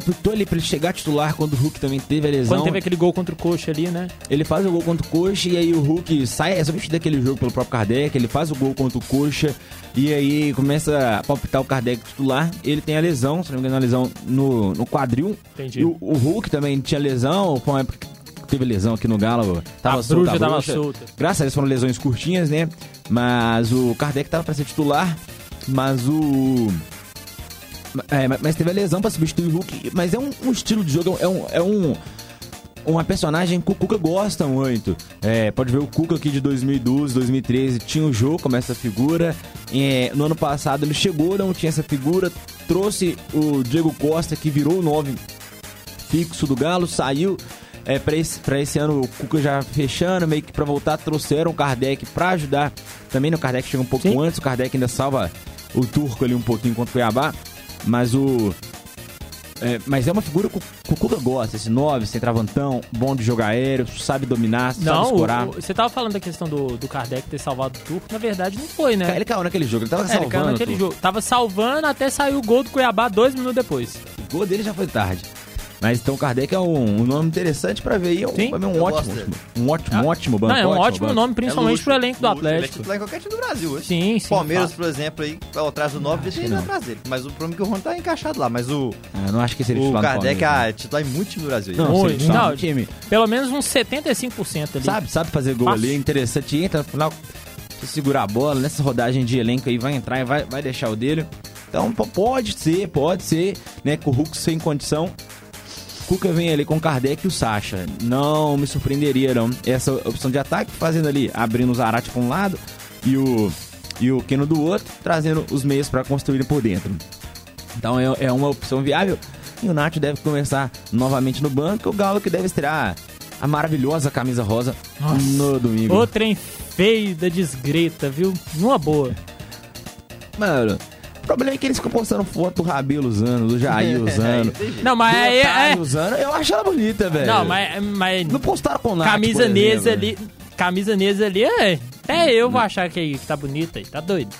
Speaker 3: faltou ali pra ele chegar titular quando o Hulk também teve a lesão.
Speaker 1: Quando teve aquele gol contra o Coxa ali, né?
Speaker 3: Ele faz o gol contra o Coxa e aí o Hulk sai, é substituído daquele jogo pelo próprio Kardec, ele faz o gol contra o Coxa e aí começa a palpitar o Kardec titular. Ele tem a lesão, se não me engano, a lesão no, no quadril.
Speaker 1: Entendi.
Speaker 3: E o, o Hulk também tinha lesão, foi uma época que teve lesão aqui no Galo. Tava
Speaker 1: a
Speaker 3: solta, a
Speaker 1: tava
Speaker 3: bruxa.
Speaker 1: solta.
Speaker 3: Graças a Deus foram lesões curtinhas, né? Mas o Kardec tava pra ser titular, mas o. É, mas- teve a lesão pra substituir o Hulk. Mas é um, um estilo de jogo, é um. É um uma personagem que o Cuca gosta muito. É, pode ver o Cuca aqui de 2012, 2013, tinha o jogo como essa figura. É, no ano passado ele chegou, não tinha essa figura, trouxe o Diego Costa, que virou o 9 fixo do Galo, saiu. É, para esse, pra esse ano o Cuca já fechando, meio que pra voltar, trouxeram o Kardec pra ajudar. Também né, o Kardec chega um pouco
Speaker 1: Sim.
Speaker 3: antes, o Kardec ainda salva o Turco ali um pouquinho contra o Cuiabá. Mas o. é, mas é uma figura que o, Cuca gosta, esse 9, sem travantão, bom de jogar aéreo, sabe dominar, sabe
Speaker 1: Não,
Speaker 3: escorar.
Speaker 1: o- o- você tava falando da questão do, do Kardec ter salvado o Turco, na verdade não foi, né?
Speaker 3: Ele caiu naquele jogo, ele tava
Speaker 1: É, ele
Speaker 3: salvando.
Speaker 1: caiu naquele jogo. Tava salvando até sair o gol do Cuiabá dois minutos depois.
Speaker 3: O gol dele já foi tarde. Mas então o Kardec é um, um nome interessante pra ver aí. É um,
Speaker 1: Sim.
Speaker 3: um ótimo, um ótimo, um ótimo banco.
Speaker 1: não, é um
Speaker 3: ótimo
Speaker 1: ótimo
Speaker 3: banco.
Speaker 1: nome, principalmente
Speaker 2: luxo,
Speaker 1: pro elenco do
Speaker 2: luxo, Ele é
Speaker 1: Atlético.
Speaker 2: em qualquer time do Brasil hoje.
Speaker 1: Sim, sim.
Speaker 2: Palmeiras,
Speaker 1: fácil.
Speaker 2: por exemplo, aí, atrás do 9, deixa
Speaker 3: que
Speaker 2: ele
Speaker 3: não.
Speaker 2: atrás dele. Mas o problema é que o Rony tá encaixado lá. Mas o,
Speaker 3: Ah, eu não acho que seria
Speaker 2: o Kardec é titular em muito time do Brasil.
Speaker 3: Não,
Speaker 2: Não,
Speaker 3: titular
Speaker 1: Não,
Speaker 3: time.
Speaker 1: Pelo menos uns 75% ali.
Speaker 3: Sabe, sabe fazer gol
Speaker 1: Fácil.
Speaker 3: ali, interessante. Entra no final, se segurar a bola, nessa rodagem de elenco aí, vai entrar e vai, vai deixar o dele. Então pode ser, pode ser, né, com o Hulk sem condição. Cuca vem ali com Kardec e o Sacha. Não me surpreenderia, não. Essa opção de ataque, fazendo ali, abrindo o Zarate pra um lado e o, e o Keno do outro, trazendo os meios pra construírem por dentro. Então é, é uma opção viável. E o Nath deve começar novamente no banco. O Galo que deve estrear a maravilhosa camisa rosa
Speaker 1: Nossa.
Speaker 3: no domingo.
Speaker 1: O trem feio da desgreta, viu? Numa boa.
Speaker 3: Mano, o problema é que eles ficam postando foto do Rabelo usando, do Jair usando. do
Speaker 1: Não, mas aí
Speaker 3: Otário
Speaker 1: é.
Speaker 3: usando. Eu acho ela bonita, velho.
Speaker 1: Não, mas. mas
Speaker 3: Não postaram com nada.
Speaker 1: camisa nesa ali. Camisa nesa ali, é. Até eu vou achar que, que tá bonita aí. Tá doido.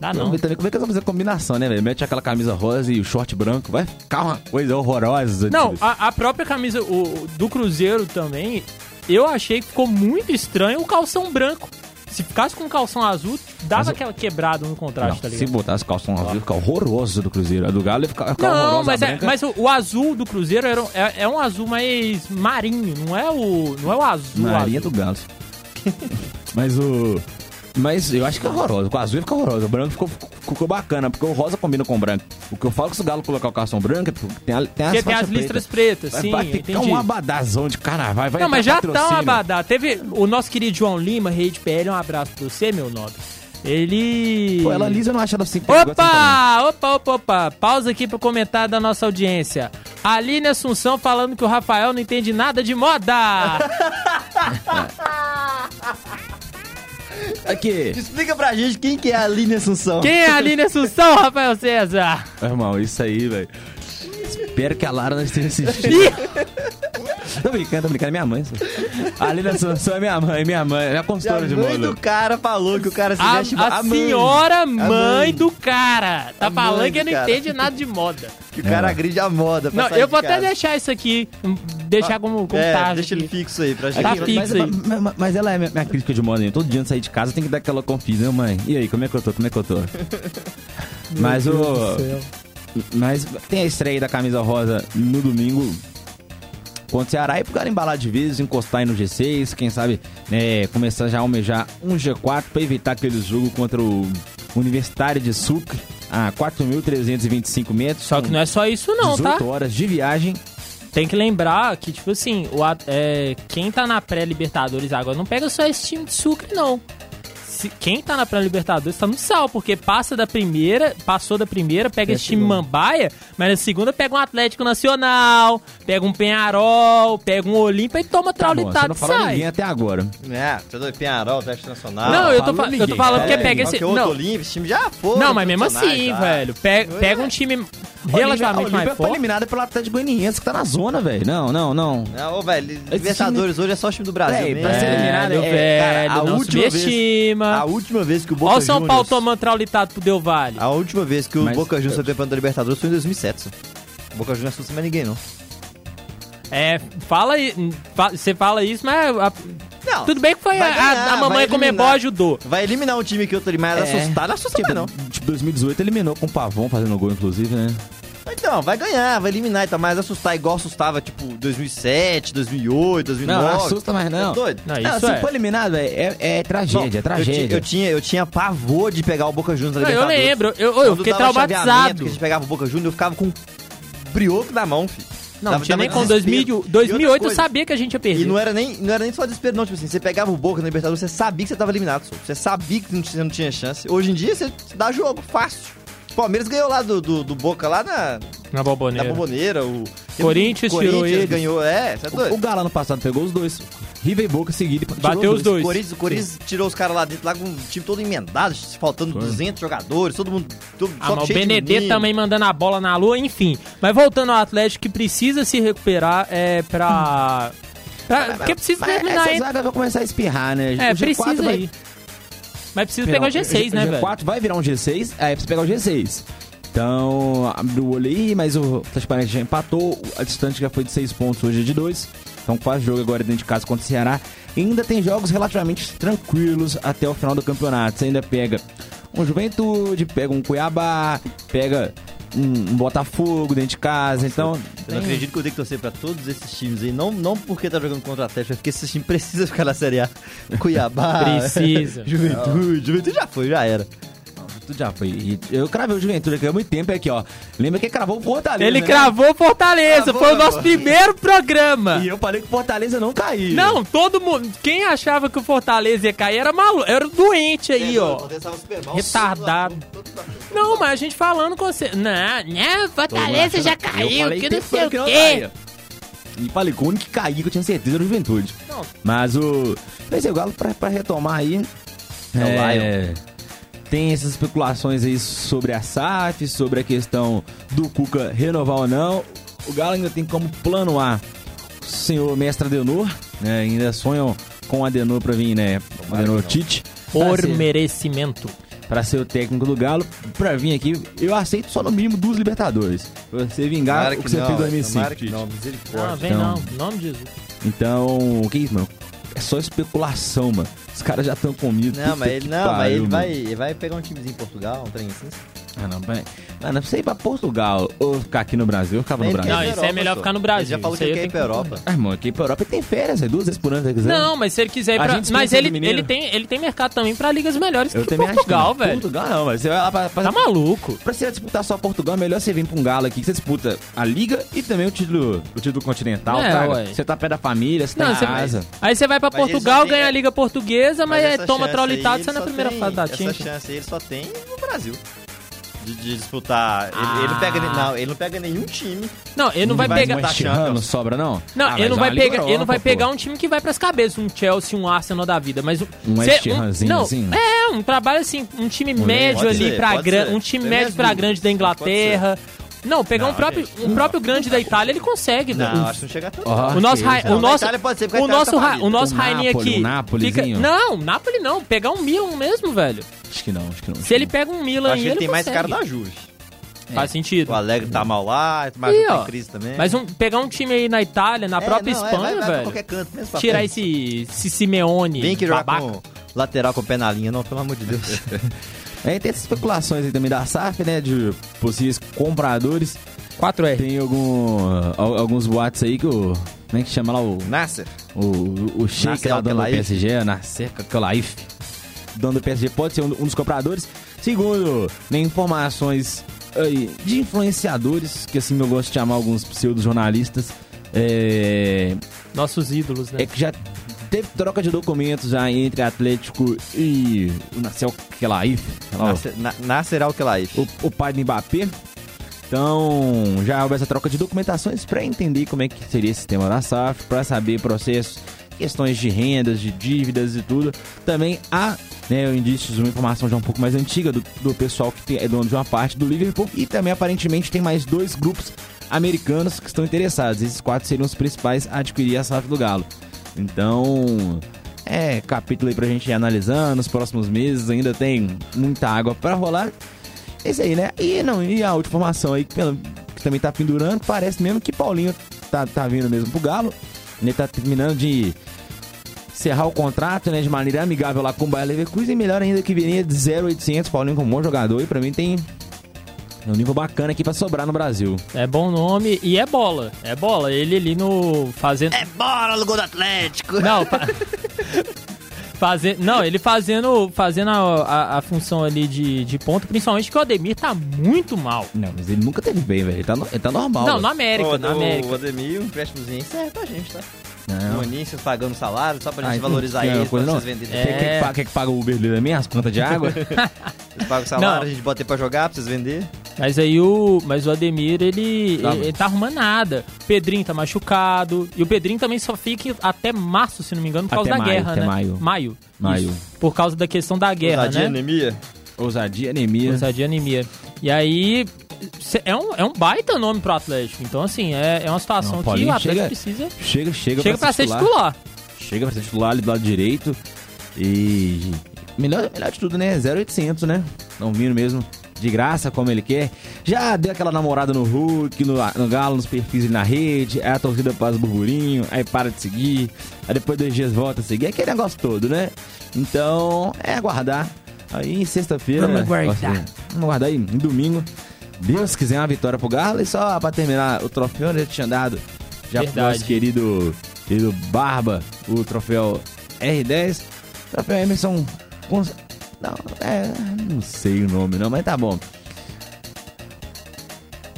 Speaker 1: Dá
Speaker 3: Não. também como é que eles vão fazer a combinação, né, velho? Mete aquela camisa rosa e o short branco. Vai ficar uma coisa horrorosa.
Speaker 1: Não,
Speaker 3: tipo.
Speaker 1: a, a própria camisa o, do Cruzeiro também, eu achei que ficou muito estranho o calção branco. Se ficasse com calção azul, dava
Speaker 3: Mas
Speaker 1: aquela quebrada no contraste,
Speaker 3: Não,
Speaker 1: tá
Speaker 3: se
Speaker 1: ligado?
Speaker 3: botasse calção azul, ia ficar horroroso do Cruzeiro. A do Galo ia ficar,
Speaker 1: Não,
Speaker 3: horrorosa.
Speaker 1: mas, é, mas o, o azul do Cruzeiro era, é, é um azul mais marinho, não é o, não é o azul.
Speaker 3: Marinha
Speaker 1: azul.
Speaker 3: do Galo. mas o. Mas eu acho que é horroroso. Com o azul ia ficar horroroso. O branco ficou, ficou bacana, porque o rosa combina com o branco. O que eu falo é que se o Galo colocar o calção branco, é porque tem, a, tem as
Speaker 1: Porque tem as listras
Speaker 3: pretas.
Speaker 1: pretas,
Speaker 3: Vai,
Speaker 1: sim,
Speaker 3: vai ficar
Speaker 1: entendi.
Speaker 3: um abadazão de carnaval. Vai
Speaker 1: Não, mas já
Speaker 3: entrar
Speaker 1: tá um
Speaker 3: patrocínio.
Speaker 1: abadá. Teve o nosso querido João Lima, rei de PL, um abraço pra você, meu nobre. Ele...
Speaker 3: Pô, ela lisa eu não acho ela assim. que ela gosta de
Speaker 1: Opa! Opa, opa, opa! Pausa aqui pro comentário da nossa audiência. Aline Assunção falando que o Rafael não entende nada de moda!
Speaker 3: Aqui.
Speaker 2: Explica pra gente quem que é a Aline Assunção.
Speaker 1: Quem é a Aline Assunção, Rafael César?
Speaker 3: Meu irmão, isso aí, velho. Espero que a Lara não esteja assistindo.
Speaker 1: Ih,
Speaker 3: tô brincando, tô brincando. É minha mãe. só. A Aline Assunção é minha mãe, minha mãe. É minha
Speaker 2: A
Speaker 3: consultora de
Speaker 2: mãe
Speaker 3: moda.
Speaker 2: do cara falou que o cara se
Speaker 1: a,
Speaker 2: veste
Speaker 1: a
Speaker 3: mãe.
Speaker 1: senhora
Speaker 2: A
Speaker 1: mãe,
Speaker 2: mãe.
Speaker 1: do cara. Tá
Speaker 2: A
Speaker 1: falando
Speaker 2: mãe
Speaker 1: que não
Speaker 2: cara.
Speaker 1: entende nada de moda.
Speaker 2: Que o cara
Speaker 3: É.
Speaker 2: agride a moda. pra
Speaker 1: Não,
Speaker 2: sair
Speaker 1: eu vou até deixar isso aqui, deixar como, como
Speaker 2: É,
Speaker 1: tarde
Speaker 2: deixa ele
Speaker 1: aqui.
Speaker 2: fixo aí pra gente.
Speaker 1: Tá fixo
Speaker 3: mas,
Speaker 1: aí.
Speaker 3: mas- mas- mas ela é minha, minha crítica de moda, hein? Todo dia antes de sair de casa tem que dar aquela confusão, mãe. E aí, como é que eu tô? Como é que eu tô? mas o. Mas tem a estreia da camisa rosa no domingo contra o Ceará e pro cara embalar de vez, encostar aí no G6, quem sabe né, começar já a almejar um G4 pra evitar aquele jogo contra o Universitário de Sucre a 4.325 metros.
Speaker 1: Só que não é só isso não,
Speaker 3: 18
Speaker 1: tá?
Speaker 3: horas de viagem.
Speaker 1: Tem que lembrar que, tipo assim, o, é, quem tá na pré-Libertadores agora não pega só esse time de Sucre, não. Se- quem tá na pré-Libertadores tá no sal, porque passa da primeira, passou da primeira, pega esse time Mambaia, mas na segunda pega um Atlético Nacional, pega um Penharol, pega um Olímpia e toma
Speaker 3: Tá bom, você
Speaker 1: traulitado
Speaker 3: não
Speaker 1: e sai.
Speaker 3: ninguém até agora.
Speaker 2: É, é doido, Penharol, Teste Nacional.
Speaker 1: Não, eu tô, fa- eu tô
Speaker 3: ninguém.
Speaker 1: falando porque
Speaker 3: É,
Speaker 1: pega
Speaker 2: Qual
Speaker 1: esse.
Speaker 2: que é outro
Speaker 1: Não,
Speaker 2: Olímpia? Esse time já foi.
Speaker 1: não, mas mesmo assim,
Speaker 2: já.
Speaker 1: velho. Pega, pega um time relativamente
Speaker 3: Olímpia
Speaker 1: mais
Speaker 3: foi
Speaker 1: forte.
Speaker 3: eliminada pelo Atlético Goianiense, que tá na zona, velho. Não, não, não.
Speaker 2: Não, ô, velho, Libertadores hoje é só o time do Brasil mesmo.
Speaker 3: pra ser eliminado,
Speaker 1: Velho,
Speaker 3: é,
Speaker 1: velho,
Speaker 2: cara, a
Speaker 1: não
Speaker 2: última vez-
Speaker 1: subestima.
Speaker 2: A última vez que o Boca
Speaker 1: Olha o São Paulo tomando traulitado pro Del Valle.
Speaker 2: A última vez que o
Speaker 3: Mas-
Speaker 2: Boca Juniors foi campeão da Libertadores foi em 2007. só. O Boca Juniors não assusta mais ninguém, não.
Speaker 1: É, fala Você fala isso, mas.
Speaker 2: Não,
Speaker 1: tudo bem que foi a,
Speaker 2: ganhar,
Speaker 1: a, a mamãe Comebol ajudou.
Speaker 2: Vai eliminar um time que outro ali mais
Speaker 3: É.
Speaker 2: assustado, não assusta
Speaker 3: Tipo,
Speaker 2: mais não.
Speaker 3: tipo, 2018 eliminou com o Pavão fazendo gol, inclusive, né?
Speaker 2: Então, vai ganhar, vai eliminar, então, mas assustar igual assustava, tipo, 2007, 2008, 2009.
Speaker 3: Não, assusta mais não.
Speaker 2: É doido?
Speaker 1: Não,
Speaker 3: Não,
Speaker 1: isso
Speaker 3: se
Speaker 1: é.
Speaker 3: for eliminado, véi, é, é tragédia,
Speaker 2: Não,
Speaker 3: é
Speaker 2: eu
Speaker 3: tragédia.
Speaker 2: ti- Eu, tinha, eu tinha pavor de pegar o Boca Juniors na
Speaker 1: Não, eu lembro, eu, eu
Speaker 2: Quando
Speaker 1: fiquei traumatizado.
Speaker 2: Que a gente pegava o Boca Juniors, eu ficava com brioco na mão, filho.
Speaker 1: Não, não tinha nem
Speaker 2: dava
Speaker 1: com
Speaker 2: desespero.
Speaker 1: 2000,
Speaker 2: E
Speaker 1: 2008
Speaker 2: outra
Speaker 1: eu sabia que a gente ia perder.
Speaker 2: E não era, nem, não era nem só desespero, não. Tipo assim, você pegava o Boca na Libertadores, você sabia que você tava eliminado, só. Você sabia que não tinha, não tinha chance. Hoje em dia, você dá jogo fácil. O Palmeiras ganhou lá do, do, do Boca, lá na,
Speaker 1: Na
Speaker 2: na
Speaker 1: Boboneira.
Speaker 2: Bomboneira. O
Speaker 1: Corinthians tirou
Speaker 2: Corinthians
Speaker 1: eles.
Speaker 2: ganhou, é, você é
Speaker 3: O, o. Galo ano passado pegou os dois. River e Boca seguido. e tirou
Speaker 1: Bateu os dois.
Speaker 2: O Corinthians, o Corinthians tirou os caras lá dentro, lá com o time todo emendado, faltando
Speaker 3: Foi.
Speaker 2: 200 jogadores, todo mundo. Todo,
Speaker 1: Ah, mas o Benedetto também mandando a bola na lua, enfim. Mas voltando ao Atlético que precisa se recuperar é pra. pra porque precisa
Speaker 3: Mas
Speaker 1: terminar
Speaker 3: essa zaga vai começar a espirrar, né?
Speaker 1: É,
Speaker 3: O G4
Speaker 1: precisa
Speaker 3: vai-
Speaker 1: aí. Mas precisa pegar o G6, né, velho?
Speaker 3: G4 vai virar um G6, aí precisa pegar o G6. Então, abriu o olho aí, mas o Paranaense já empatou, a distância já foi de 6 pontos, hoje é de 2. Então, quase jogo agora dentro de casa contra o Ceará. E ainda tem jogos relativamente tranquilos até o final do campeonato. Você ainda pega um Juventude, pega um Cuiabá, pega um, Botafogo dentro de casa. Então,
Speaker 2: Eu não acredito que eu tenho que torcer pra todos esses times aí. Não, não porque tá jogando contra o Atlético, é porque esses times precisam ficar na Série A. Cuiabá.
Speaker 1: Precisa.
Speaker 2: Juventude. Juventude já foi, já era.
Speaker 3: Tudo já foi. E Eu cravei o Juventude aqui há muito tempo é aqui, ó. Lembra que cravou o Fortaleza.
Speaker 1: Ele
Speaker 3: né?
Speaker 1: cravou Fortaleza,
Speaker 2: Cravou,
Speaker 1: foi o nosso
Speaker 2: cravou.
Speaker 1: primeiro programa.
Speaker 3: E eu falei que o Fortaleza não caía.
Speaker 1: Não, todo mundo. Quem achava que o Fortaleza ia cair era maluco. Era doente aí, ó. Retardado. Não, mas a gente falando com você. Não, não, Fortaleza já caiu, que não sei o quê.
Speaker 3: E falei, com o único que caía, que eu tinha certeza, era o Juventude.
Speaker 1: Não.
Speaker 3: Mas o. Mas é o Galo, pra, pra retomar aí.
Speaker 2: É o
Speaker 3: Tem essas especulações aí sobre a SAF, sobre a questão do Cuca renovar ou não. O Galo ainda tem como plano A o senhor mestre Adenor, né? Ainda sonham com o Adenor pra vir, né? O Adenor Tite.
Speaker 1: Por
Speaker 3: ser-
Speaker 1: merecimento.
Speaker 3: Pra ser o técnico do Galo, pra vir aqui, eu aceito só no mínimo duas Libertadores. Pra você vingar
Speaker 2: Tomara
Speaker 3: o que
Speaker 2: que
Speaker 3: você
Speaker 2: não,
Speaker 3: fez em
Speaker 2: tomara
Speaker 3: 2005.
Speaker 2: que não,
Speaker 1: Não,
Speaker 2: misericórdia.
Speaker 1: vem
Speaker 3: Então.
Speaker 1: não. Em nome de Jesus.
Speaker 3: Então, o que é isso, mano? É só especulação, mano. Os caras já estão comidos.
Speaker 2: Não, mas ele, não, mas ele vai, ele vai pegar um timezinho em Portugal, um trem assim.
Speaker 3: Ah, não, vai. Mano, pra você ir pra Portugal ou ficar aqui no Brasil, eu ficava no
Speaker 2: Ele
Speaker 3: Brasil.
Speaker 1: Não, isso é melhor ficar no. Brasil.
Speaker 2: Ele já falou
Speaker 1: Isso
Speaker 2: que ele
Speaker 1: aí
Speaker 2: quer ir pra
Speaker 1: tenho
Speaker 2: Europa.
Speaker 3: Ah, irmão, aqui pra Europa tem férias, é duas vezes por ano, se você quiser.
Speaker 1: Não, mas se ele quiser ir
Speaker 3: A
Speaker 1: pra...
Speaker 3: gente
Speaker 1: Mas ele,
Speaker 3: mineiro.
Speaker 1: ele, tem, ele tem mercado também pra ligas melhores
Speaker 3: eu
Speaker 1: que
Speaker 3: também
Speaker 1: Portugal,
Speaker 3: acho que não.
Speaker 1: velho.
Speaker 3: Portugal não, mas você vai lá pra, pra,
Speaker 1: Tá maluco.
Speaker 3: pra você disputar só Portugal, é melhor você vir pra um galo aqui, que você disputa a Liga e também o título, o título continental,
Speaker 1: É,
Speaker 3: cara.
Speaker 1: ué.
Speaker 3: Você tá perto da família, você tá
Speaker 1: Não,
Speaker 3: em
Speaker 1: você-
Speaker 3: casa.
Speaker 1: Aí você vai pra
Speaker 2: Mas ele
Speaker 1: Portugal, ganha a Liga Portuguesa, mas, é,
Speaker 2: essa
Speaker 1: toma
Speaker 2: chance aí,
Speaker 1: você é
Speaker 2: ele
Speaker 1: na
Speaker 2: só
Speaker 1: primeira
Speaker 2: tem-
Speaker 1: fase da
Speaker 2: Essa
Speaker 1: Champions.
Speaker 2: chance aí ele só tem no Brasil. De, de disputar. Ele-
Speaker 1: Ah.
Speaker 2: Ele, não pega, não, ele não pega nenhum time.
Speaker 1: Não, ele não vai pegar...
Speaker 3: um
Speaker 2: tá Champions.
Speaker 3: sobra, não?
Speaker 1: Não,
Speaker 3: Ah,
Speaker 1: ele não
Speaker 3: mas
Speaker 1: vai pegar, ele não
Speaker 3: Europa,
Speaker 1: vai
Speaker 3: pô.
Speaker 1: pegar um time que vai pras cabeças, um Chelsea, um Arsenal da vida, mas
Speaker 3: Um
Speaker 1: cê-
Speaker 3: West Hamzinho,
Speaker 1: não,
Speaker 3: assim?
Speaker 1: É, um trabalho assim, um time médio
Speaker 2: pode
Speaker 1: ali
Speaker 2: ser,
Speaker 1: pra grande, um time
Speaker 2: Tem
Speaker 1: médio
Speaker 2: minhas
Speaker 1: pra
Speaker 2: dúvidas,
Speaker 1: grande da Inglaterra. Não, pegar
Speaker 2: Não,
Speaker 1: um próprio,
Speaker 2: gente,
Speaker 1: um próprio grande da Itália, ele consegue, velho.
Speaker 2: Não, acho que não chega tanto.
Speaker 3: Ó,
Speaker 1: O nosso, Ra- o
Speaker 2: Não,
Speaker 1: nosso,
Speaker 2: Itália pode ser, porque a
Speaker 1: o nosso,
Speaker 2: tá
Speaker 1: Ra- o nosso
Speaker 3: Um
Speaker 1: Raininho
Speaker 3: Napoli,
Speaker 1: aqui.
Speaker 3: um Napolizinho.
Speaker 1: não, Napoli não, pegar um Milan mesmo, velho.
Speaker 3: Acho que não, acho que não.
Speaker 1: Se ele pega um Milan
Speaker 2: Acho
Speaker 1: aí,
Speaker 2: que ele tem mais
Speaker 1: consegue.
Speaker 2: cara da Juve.
Speaker 1: Faz sentido.
Speaker 2: O Alegre tá mal lá, mas
Speaker 1: Ih, ó.
Speaker 2: em crise também.
Speaker 1: Mas um, pegar um time aí na Itália, na
Speaker 2: É,
Speaker 1: própria
Speaker 2: não, é,
Speaker 1: Espanha,
Speaker 2: vai- vai pra
Speaker 1: velho.
Speaker 2: qualquer canto, mesmo pra
Speaker 1: Tirar
Speaker 2: frente.
Speaker 1: esse, esse Simeone
Speaker 2: Vem que jogar
Speaker 1: babaca.
Speaker 2: com lateral com o pé na linha, não, pelo amor de Deus.
Speaker 3: É, tem essas especulações aí também da SAF, né? De possíveis compradores.
Speaker 1: 4R.
Speaker 3: Tem algum, al- alguns boatos aí que o. Como é que chama lá o.
Speaker 2: Nasser.
Speaker 3: O, o, o Sheik
Speaker 2: Nasser
Speaker 3: lá, dono do
Speaker 2: Al-Khelaifi.
Speaker 3: PSG, é, Nasser Al-Khelaifi, dono do PSG, pode ser um, um dos compradores. Segundo, né, informações aí, de influenciadores, que assim eu gosto de chamar alguns pseudo-jornalistas, é,
Speaker 1: Nossos ídolos, né?
Speaker 3: é que já teve troca de documentos já entre Atlético e o Nasser Al-Khelaifi, lá, o-
Speaker 2: Nasser, Na- Nasser Al-Khelaifi.
Speaker 3: o, o pai do Mbappé. Então, já houve essa troca de documentações para entender como é que seria esse sistema da SAF, para saber processos, questões de rendas, de dívidas e tudo. Também há né, indícios, uma informação já um pouco mais antiga do, do pessoal que tem- é dono de uma parte do Liverpool e também aparentemente tem mais dois grupos americanos que estão interessados. Esses quatro seriam os principais a adquirir a SAF do Galo. Então, é capítulo aí pra gente ir analisando nos próximos meses, ainda tem muita água para rolar. Esse aí, né? E não, e a última informação aí que, que também tá pendurando, parece mesmo que Paulinho tá, tá vindo mesmo pro Galo. Ele tá terminando de encerrar o contrato, né, de maneira amigável lá com o Bayer Leverkusen, melhor ainda que viria de 0,800, Paulinho como um bom jogador e pra mim tem um nível bacana aqui pra sobrar no Brasil.
Speaker 1: É bom nome e é bola. É bola. Ele ali no. Fazendo.
Speaker 2: É bola no gol do Atlético!
Speaker 1: Não, fa... Faze- Não, ele fazendo, fazendo a, a- a função ali de, de ponto, principalmente que o Ademir tá muito mal.
Speaker 3: Não, mas ele nunca teve bem, velho. Ele tá, no- ele tá normal.
Speaker 1: não,
Speaker 3: velho.
Speaker 1: na América,
Speaker 2: Ô,
Speaker 1: na
Speaker 2: o-
Speaker 1: América.
Speaker 2: O Ademir, um empréstimozinho aí serve pra gente, tá?
Speaker 3: Não.
Speaker 2: O Anísio pagando salário, só pra gente
Speaker 3: Ah,
Speaker 2: valorizar
Speaker 3: uma
Speaker 2: ele,
Speaker 3: coisa,
Speaker 2: pra
Speaker 3: não?
Speaker 2: vocês venderem.
Speaker 1: É.
Speaker 3: Quer, quer, que paga, que paga o Uber dele também, as contas de água?
Speaker 2: Vocês pagam o salário,
Speaker 1: Não.
Speaker 2: a gente bota ele pra jogar, pra vocês venderem.
Speaker 1: Mas aí o. Mas o Ademir, ele,
Speaker 3: Tá.
Speaker 1: ele, ele tá arrumando nada. O Pedrinho tá machucado. E o Pedrinho também só fica até março, se não me engano, por causa
Speaker 3: Até
Speaker 1: da
Speaker 3: maio,
Speaker 1: guerra,
Speaker 3: até
Speaker 1: né?
Speaker 3: maio.
Speaker 1: Maio.
Speaker 3: Maio.
Speaker 1: Isso. Por causa da questão da guerra,
Speaker 2: Ousadia,
Speaker 1: né?
Speaker 2: anemia.
Speaker 3: Ousadia, anemia.
Speaker 1: Ousadia anemia. E aí. É um, é um baita nome pro Atlético. Então, assim, é, é uma situação
Speaker 3: Não,
Speaker 1: que
Speaker 3: Paulinho
Speaker 1: o Atlético
Speaker 3: chega-
Speaker 1: precisa.
Speaker 3: Chega, chega,
Speaker 1: Chega pra ser titular.
Speaker 3: Chega pra ser titular ali do lado direito. E. Melhor, melhor de tudo, né? 0800, né? Não vindo mesmo de graça, como ele quer. Já deu aquela namorada no Hulk, no, no Galo, nos perfis na rede. Aí a torcida faz burburinho, aí para de seguir. Aí depois dois dias volta a seguir. Aquele negócio todo, né? Então, é aguardar. Aí sexta-feira.
Speaker 1: Vamos
Speaker 3: né?
Speaker 1: aguardar.
Speaker 3: Vamos aguardar aí, em domingo. Deus quiser uma vitória pro Galo. E só pra terminar, o troféu né, tinha dado já pro nosso querido, querido Barba, o troféu R10. Troféu Emerson. Não, é. Não sei o nome, não, mas tá bom.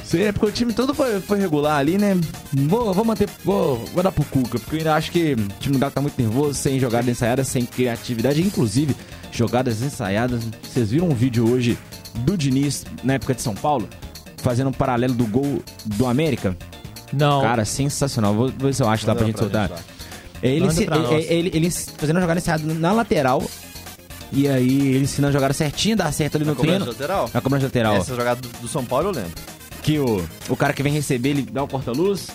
Speaker 3: Sei, é porque o time todo foi, foi regular ali, né? Vou, vou manter. Vou, vou dar pro Cuca, porque eu ainda acho que o time do Galo tá muito nervoso, sem jogadas ensaiadas, sem criatividade. Inclusive, jogadas ensaiadas. Vocês viram um vídeo hoje do Diniz, na época de São Paulo, fazendo um paralelo do gol do América?
Speaker 1: Não.
Speaker 3: Cara, sensacional. Vou ver se eu acho lá pra gente soltar. ele,
Speaker 1: nós.
Speaker 3: é- ele, ele fazendo uma jogada encerrada na lateral. E aí ele ensina a jogada certinho, dá certo ali
Speaker 2: Na
Speaker 3: no
Speaker 2: cobrança
Speaker 3: treino.
Speaker 2: lateral?
Speaker 3: Na cobrança lateral.
Speaker 2: Essa jogada do, do São Paulo eu lembro.
Speaker 3: Que o, o cara que vem receber, ele dá o corta-luz.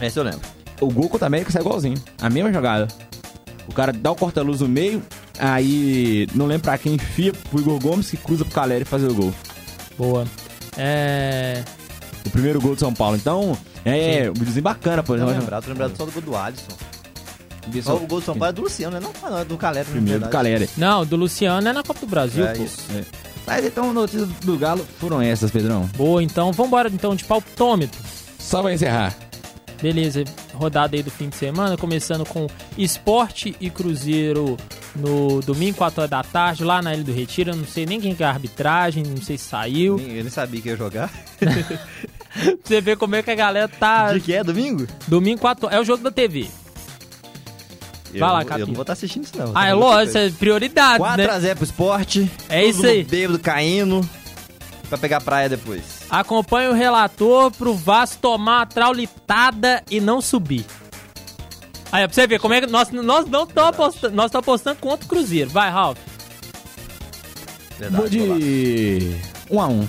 Speaker 2: Essa eu lembro.
Speaker 3: O gol contra a América sai igualzinho. A mesma jogada. O cara dá o corta-luz no meio. Aí não lembro pra quem enfia pro Igor Gomes que cruza pro Caleri fazer o gol.
Speaker 1: Boa. É.
Speaker 3: O primeiro gol do São Paulo. Então, é um videozinho bacana, por
Speaker 2: Tô
Speaker 3: exemplo.
Speaker 2: lembrado, tô lembrado só do gol do Alisson. Só o gol do São Paulo é do Luciano, né? Não, não é do Calera.
Speaker 3: Primeiro do. Caleri.
Speaker 1: Não, do Luciano é na Copa do Brasil,
Speaker 2: É
Speaker 1: pô.
Speaker 2: isso.
Speaker 3: Mas então, notícias do Galo foram essas, Pedrão.
Speaker 1: Boa, então vambora então de palpitômetro.
Speaker 3: Só vai encerrar.
Speaker 1: Beleza, rodada aí do fim de semana, começando com Esporte e Cruzeiro no domingo, 4 horas da tarde, lá na Ilha do Retiro. Eu não sei nem quem que é a arbitragem, não sei se saiu.
Speaker 2: Nem- Eu nem sabia que ia jogar.
Speaker 1: Pra você ver como é que a galera tá.
Speaker 2: De que é? Domingo?
Speaker 1: Domingo, 4 horas. É o jogo da TV.
Speaker 2: Eu
Speaker 1: Vai lá,
Speaker 2: não- Eu não vou estar assistindo isso, não.
Speaker 1: Ah, é lógico, isso é prioridade, né?
Speaker 2: 4x0 pro esporte.
Speaker 1: É isso aí.
Speaker 2: Bêbado caindo. Pra pegar praia depois.
Speaker 1: Acompanhe o relator pro Vasco tomar a traulitada e não subir. Aí, pra você ver como é que nós, nós não estamos apostando, nós estamos apostando contra o Cruzeiro. Vai, Ralf.
Speaker 2: Verdade,
Speaker 3: Vou de 1 um a 1 um.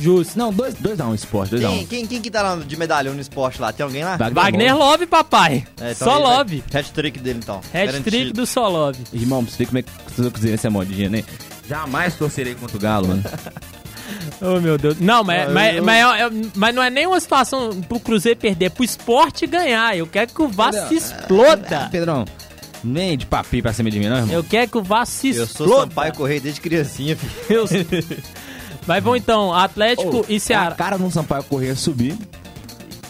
Speaker 1: Justo.
Speaker 3: Não, 2 dois, a 1 um, esporte, 2 a 1
Speaker 2: Quem, quem, quem que tá lá de medalhão no esporte lá? Tem alguém lá?
Speaker 1: Wagner Love, papai.
Speaker 2: É, então
Speaker 1: Só
Speaker 2: ele
Speaker 1: Love.
Speaker 2: Hat-trick dele, então.
Speaker 1: Hat-trick do Só Love.
Speaker 3: Irmão, pra você ver como é que o Cruzeiro é modinha, né? Jamais torcerei contra o Galo, mano.
Speaker 1: Oh, meu Deus. Não, mas,
Speaker 2: Ah,
Speaker 1: mas, mas, mas não é nem uma situação pro Cruzeiro perder, é pro esporte ganhar. Eu quero que o Vasco se
Speaker 3: Ah,
Speaker 1: exploda.
Speaker 3: Pedrão, nem de papi pra cima de mim, não, irmão.
Speaker 1: Eu quero que o Vasco se
Speaker 2: Eu sou
Speaker 1: exploda.
Speaker 2: Sampaio Correia desde criancinha, filho.
Speaker 1: Eu- Mas vamos então, Atlético
Speaker 3: Ô,
Speaker 1: e
Speaker 3: é
Speaker 1: Ceará.
Speaker 3: A cara no Sampaio Correr subir,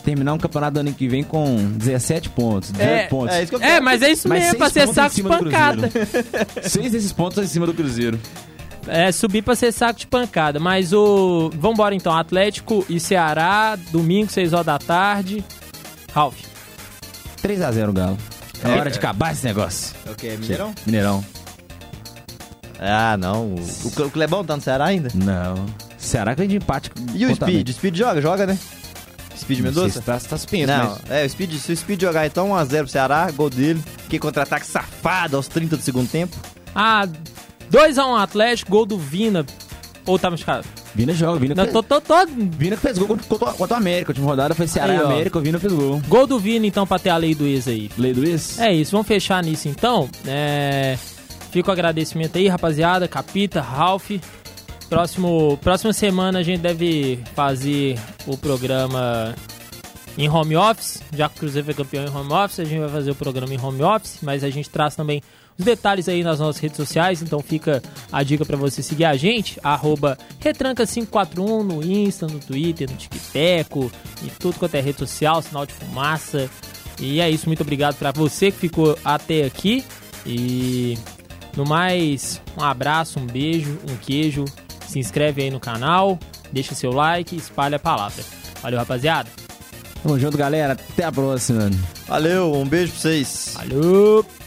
Speaker 3: terminar um campeonato do ano que vem com 17 pontos, 18
Speaker 1: É,
Speaker 3: pontos.
Speaker 2: é isso que eu
Speaker 1: É, mas é isso
Speaker 3: Mas
Speaker 1: mesmo, pra ser saco de pancada.
Speaker 3: Seis desses pontos em cima do Cruzeiro.
Speaker 1: É, subir pra ser saco de pancada. Mas o. Vambora então, Atlético e Ceará, domingo, 6 horas da tarde. Ralf.
Speaker 3: 3x0 Galo. É,
Speaker 2: É,
Speaker 3: hora de acabar esse negócio.
Speaker 2: É o quê? Mineirão?
Speaker 3: Mineirão.
Speaker 2: Ah, não. O, o Cle- o Clebão tá no Ceará ainda?
Speaker 3: Não. Que vem de empate?
Speaker 2: E o Speed? O Speed joga, joga, né? Speed Mendonça?
Speaker 3: se Tá, tá suspenso,
Speaker 2: Não,
Speaker 3: mas...
Speaker 2: é, o Speed, se o Speed jogar então 1x0 pro Ceará, gol dele. Que contra-ataque safado aos 30 do segundo tempo.
Speaker 1: Ah, 2x1 Atlético, gol do Vina. Ou tá machucado?
Speaker 3: Vina joga, Vina,
Speaker 1: Não,
Speaker 3: fez,
Speaker 1: tô, tô, tô.
Speaker 3: Vina que fez gol contra, contra, contra o América. A última rodada foi Ceará
Speaker 1: Aí,
Speaker 3: e
Speaker 1: ó.
Speaker 3: América, o Vina fez gol.
Speaker 1: Gol do Vina, então, pra ter a lei do ex aí.
Speaker 3: Lei do ex?
Speaker 1: É isso, vamos fechar nisso então. É... Fica o agradecimento aí, rapaziada. Capita, Ralph. Próximo, próxima semana a gente deve fazer o programa em home office. Já que o Cruzeiro foi campeão em home office, a gente vai fazer o programa em home office. Mas a gente traz também os detalhes aí nas nossas redes sociais. Então fica a dica pra você seguir a gente. Arroba Retranca541 no Insta, no Twitter, no TikTok, e tudo quanto é rede social, sinal de fumaça. E é isso, muito obrigado pra você que ficou até aqui. E no mais, um abraço, um beijo, um queijo. Se inscreve aí no canal, deixa seu like e espalha a palavra. Valeu, rapaziada.
Speaker 3: Tamo junto, galera. Até a próxima.
Speaker 2: Valeu, um beijo pra vocês.
Speaker 1: Valeu!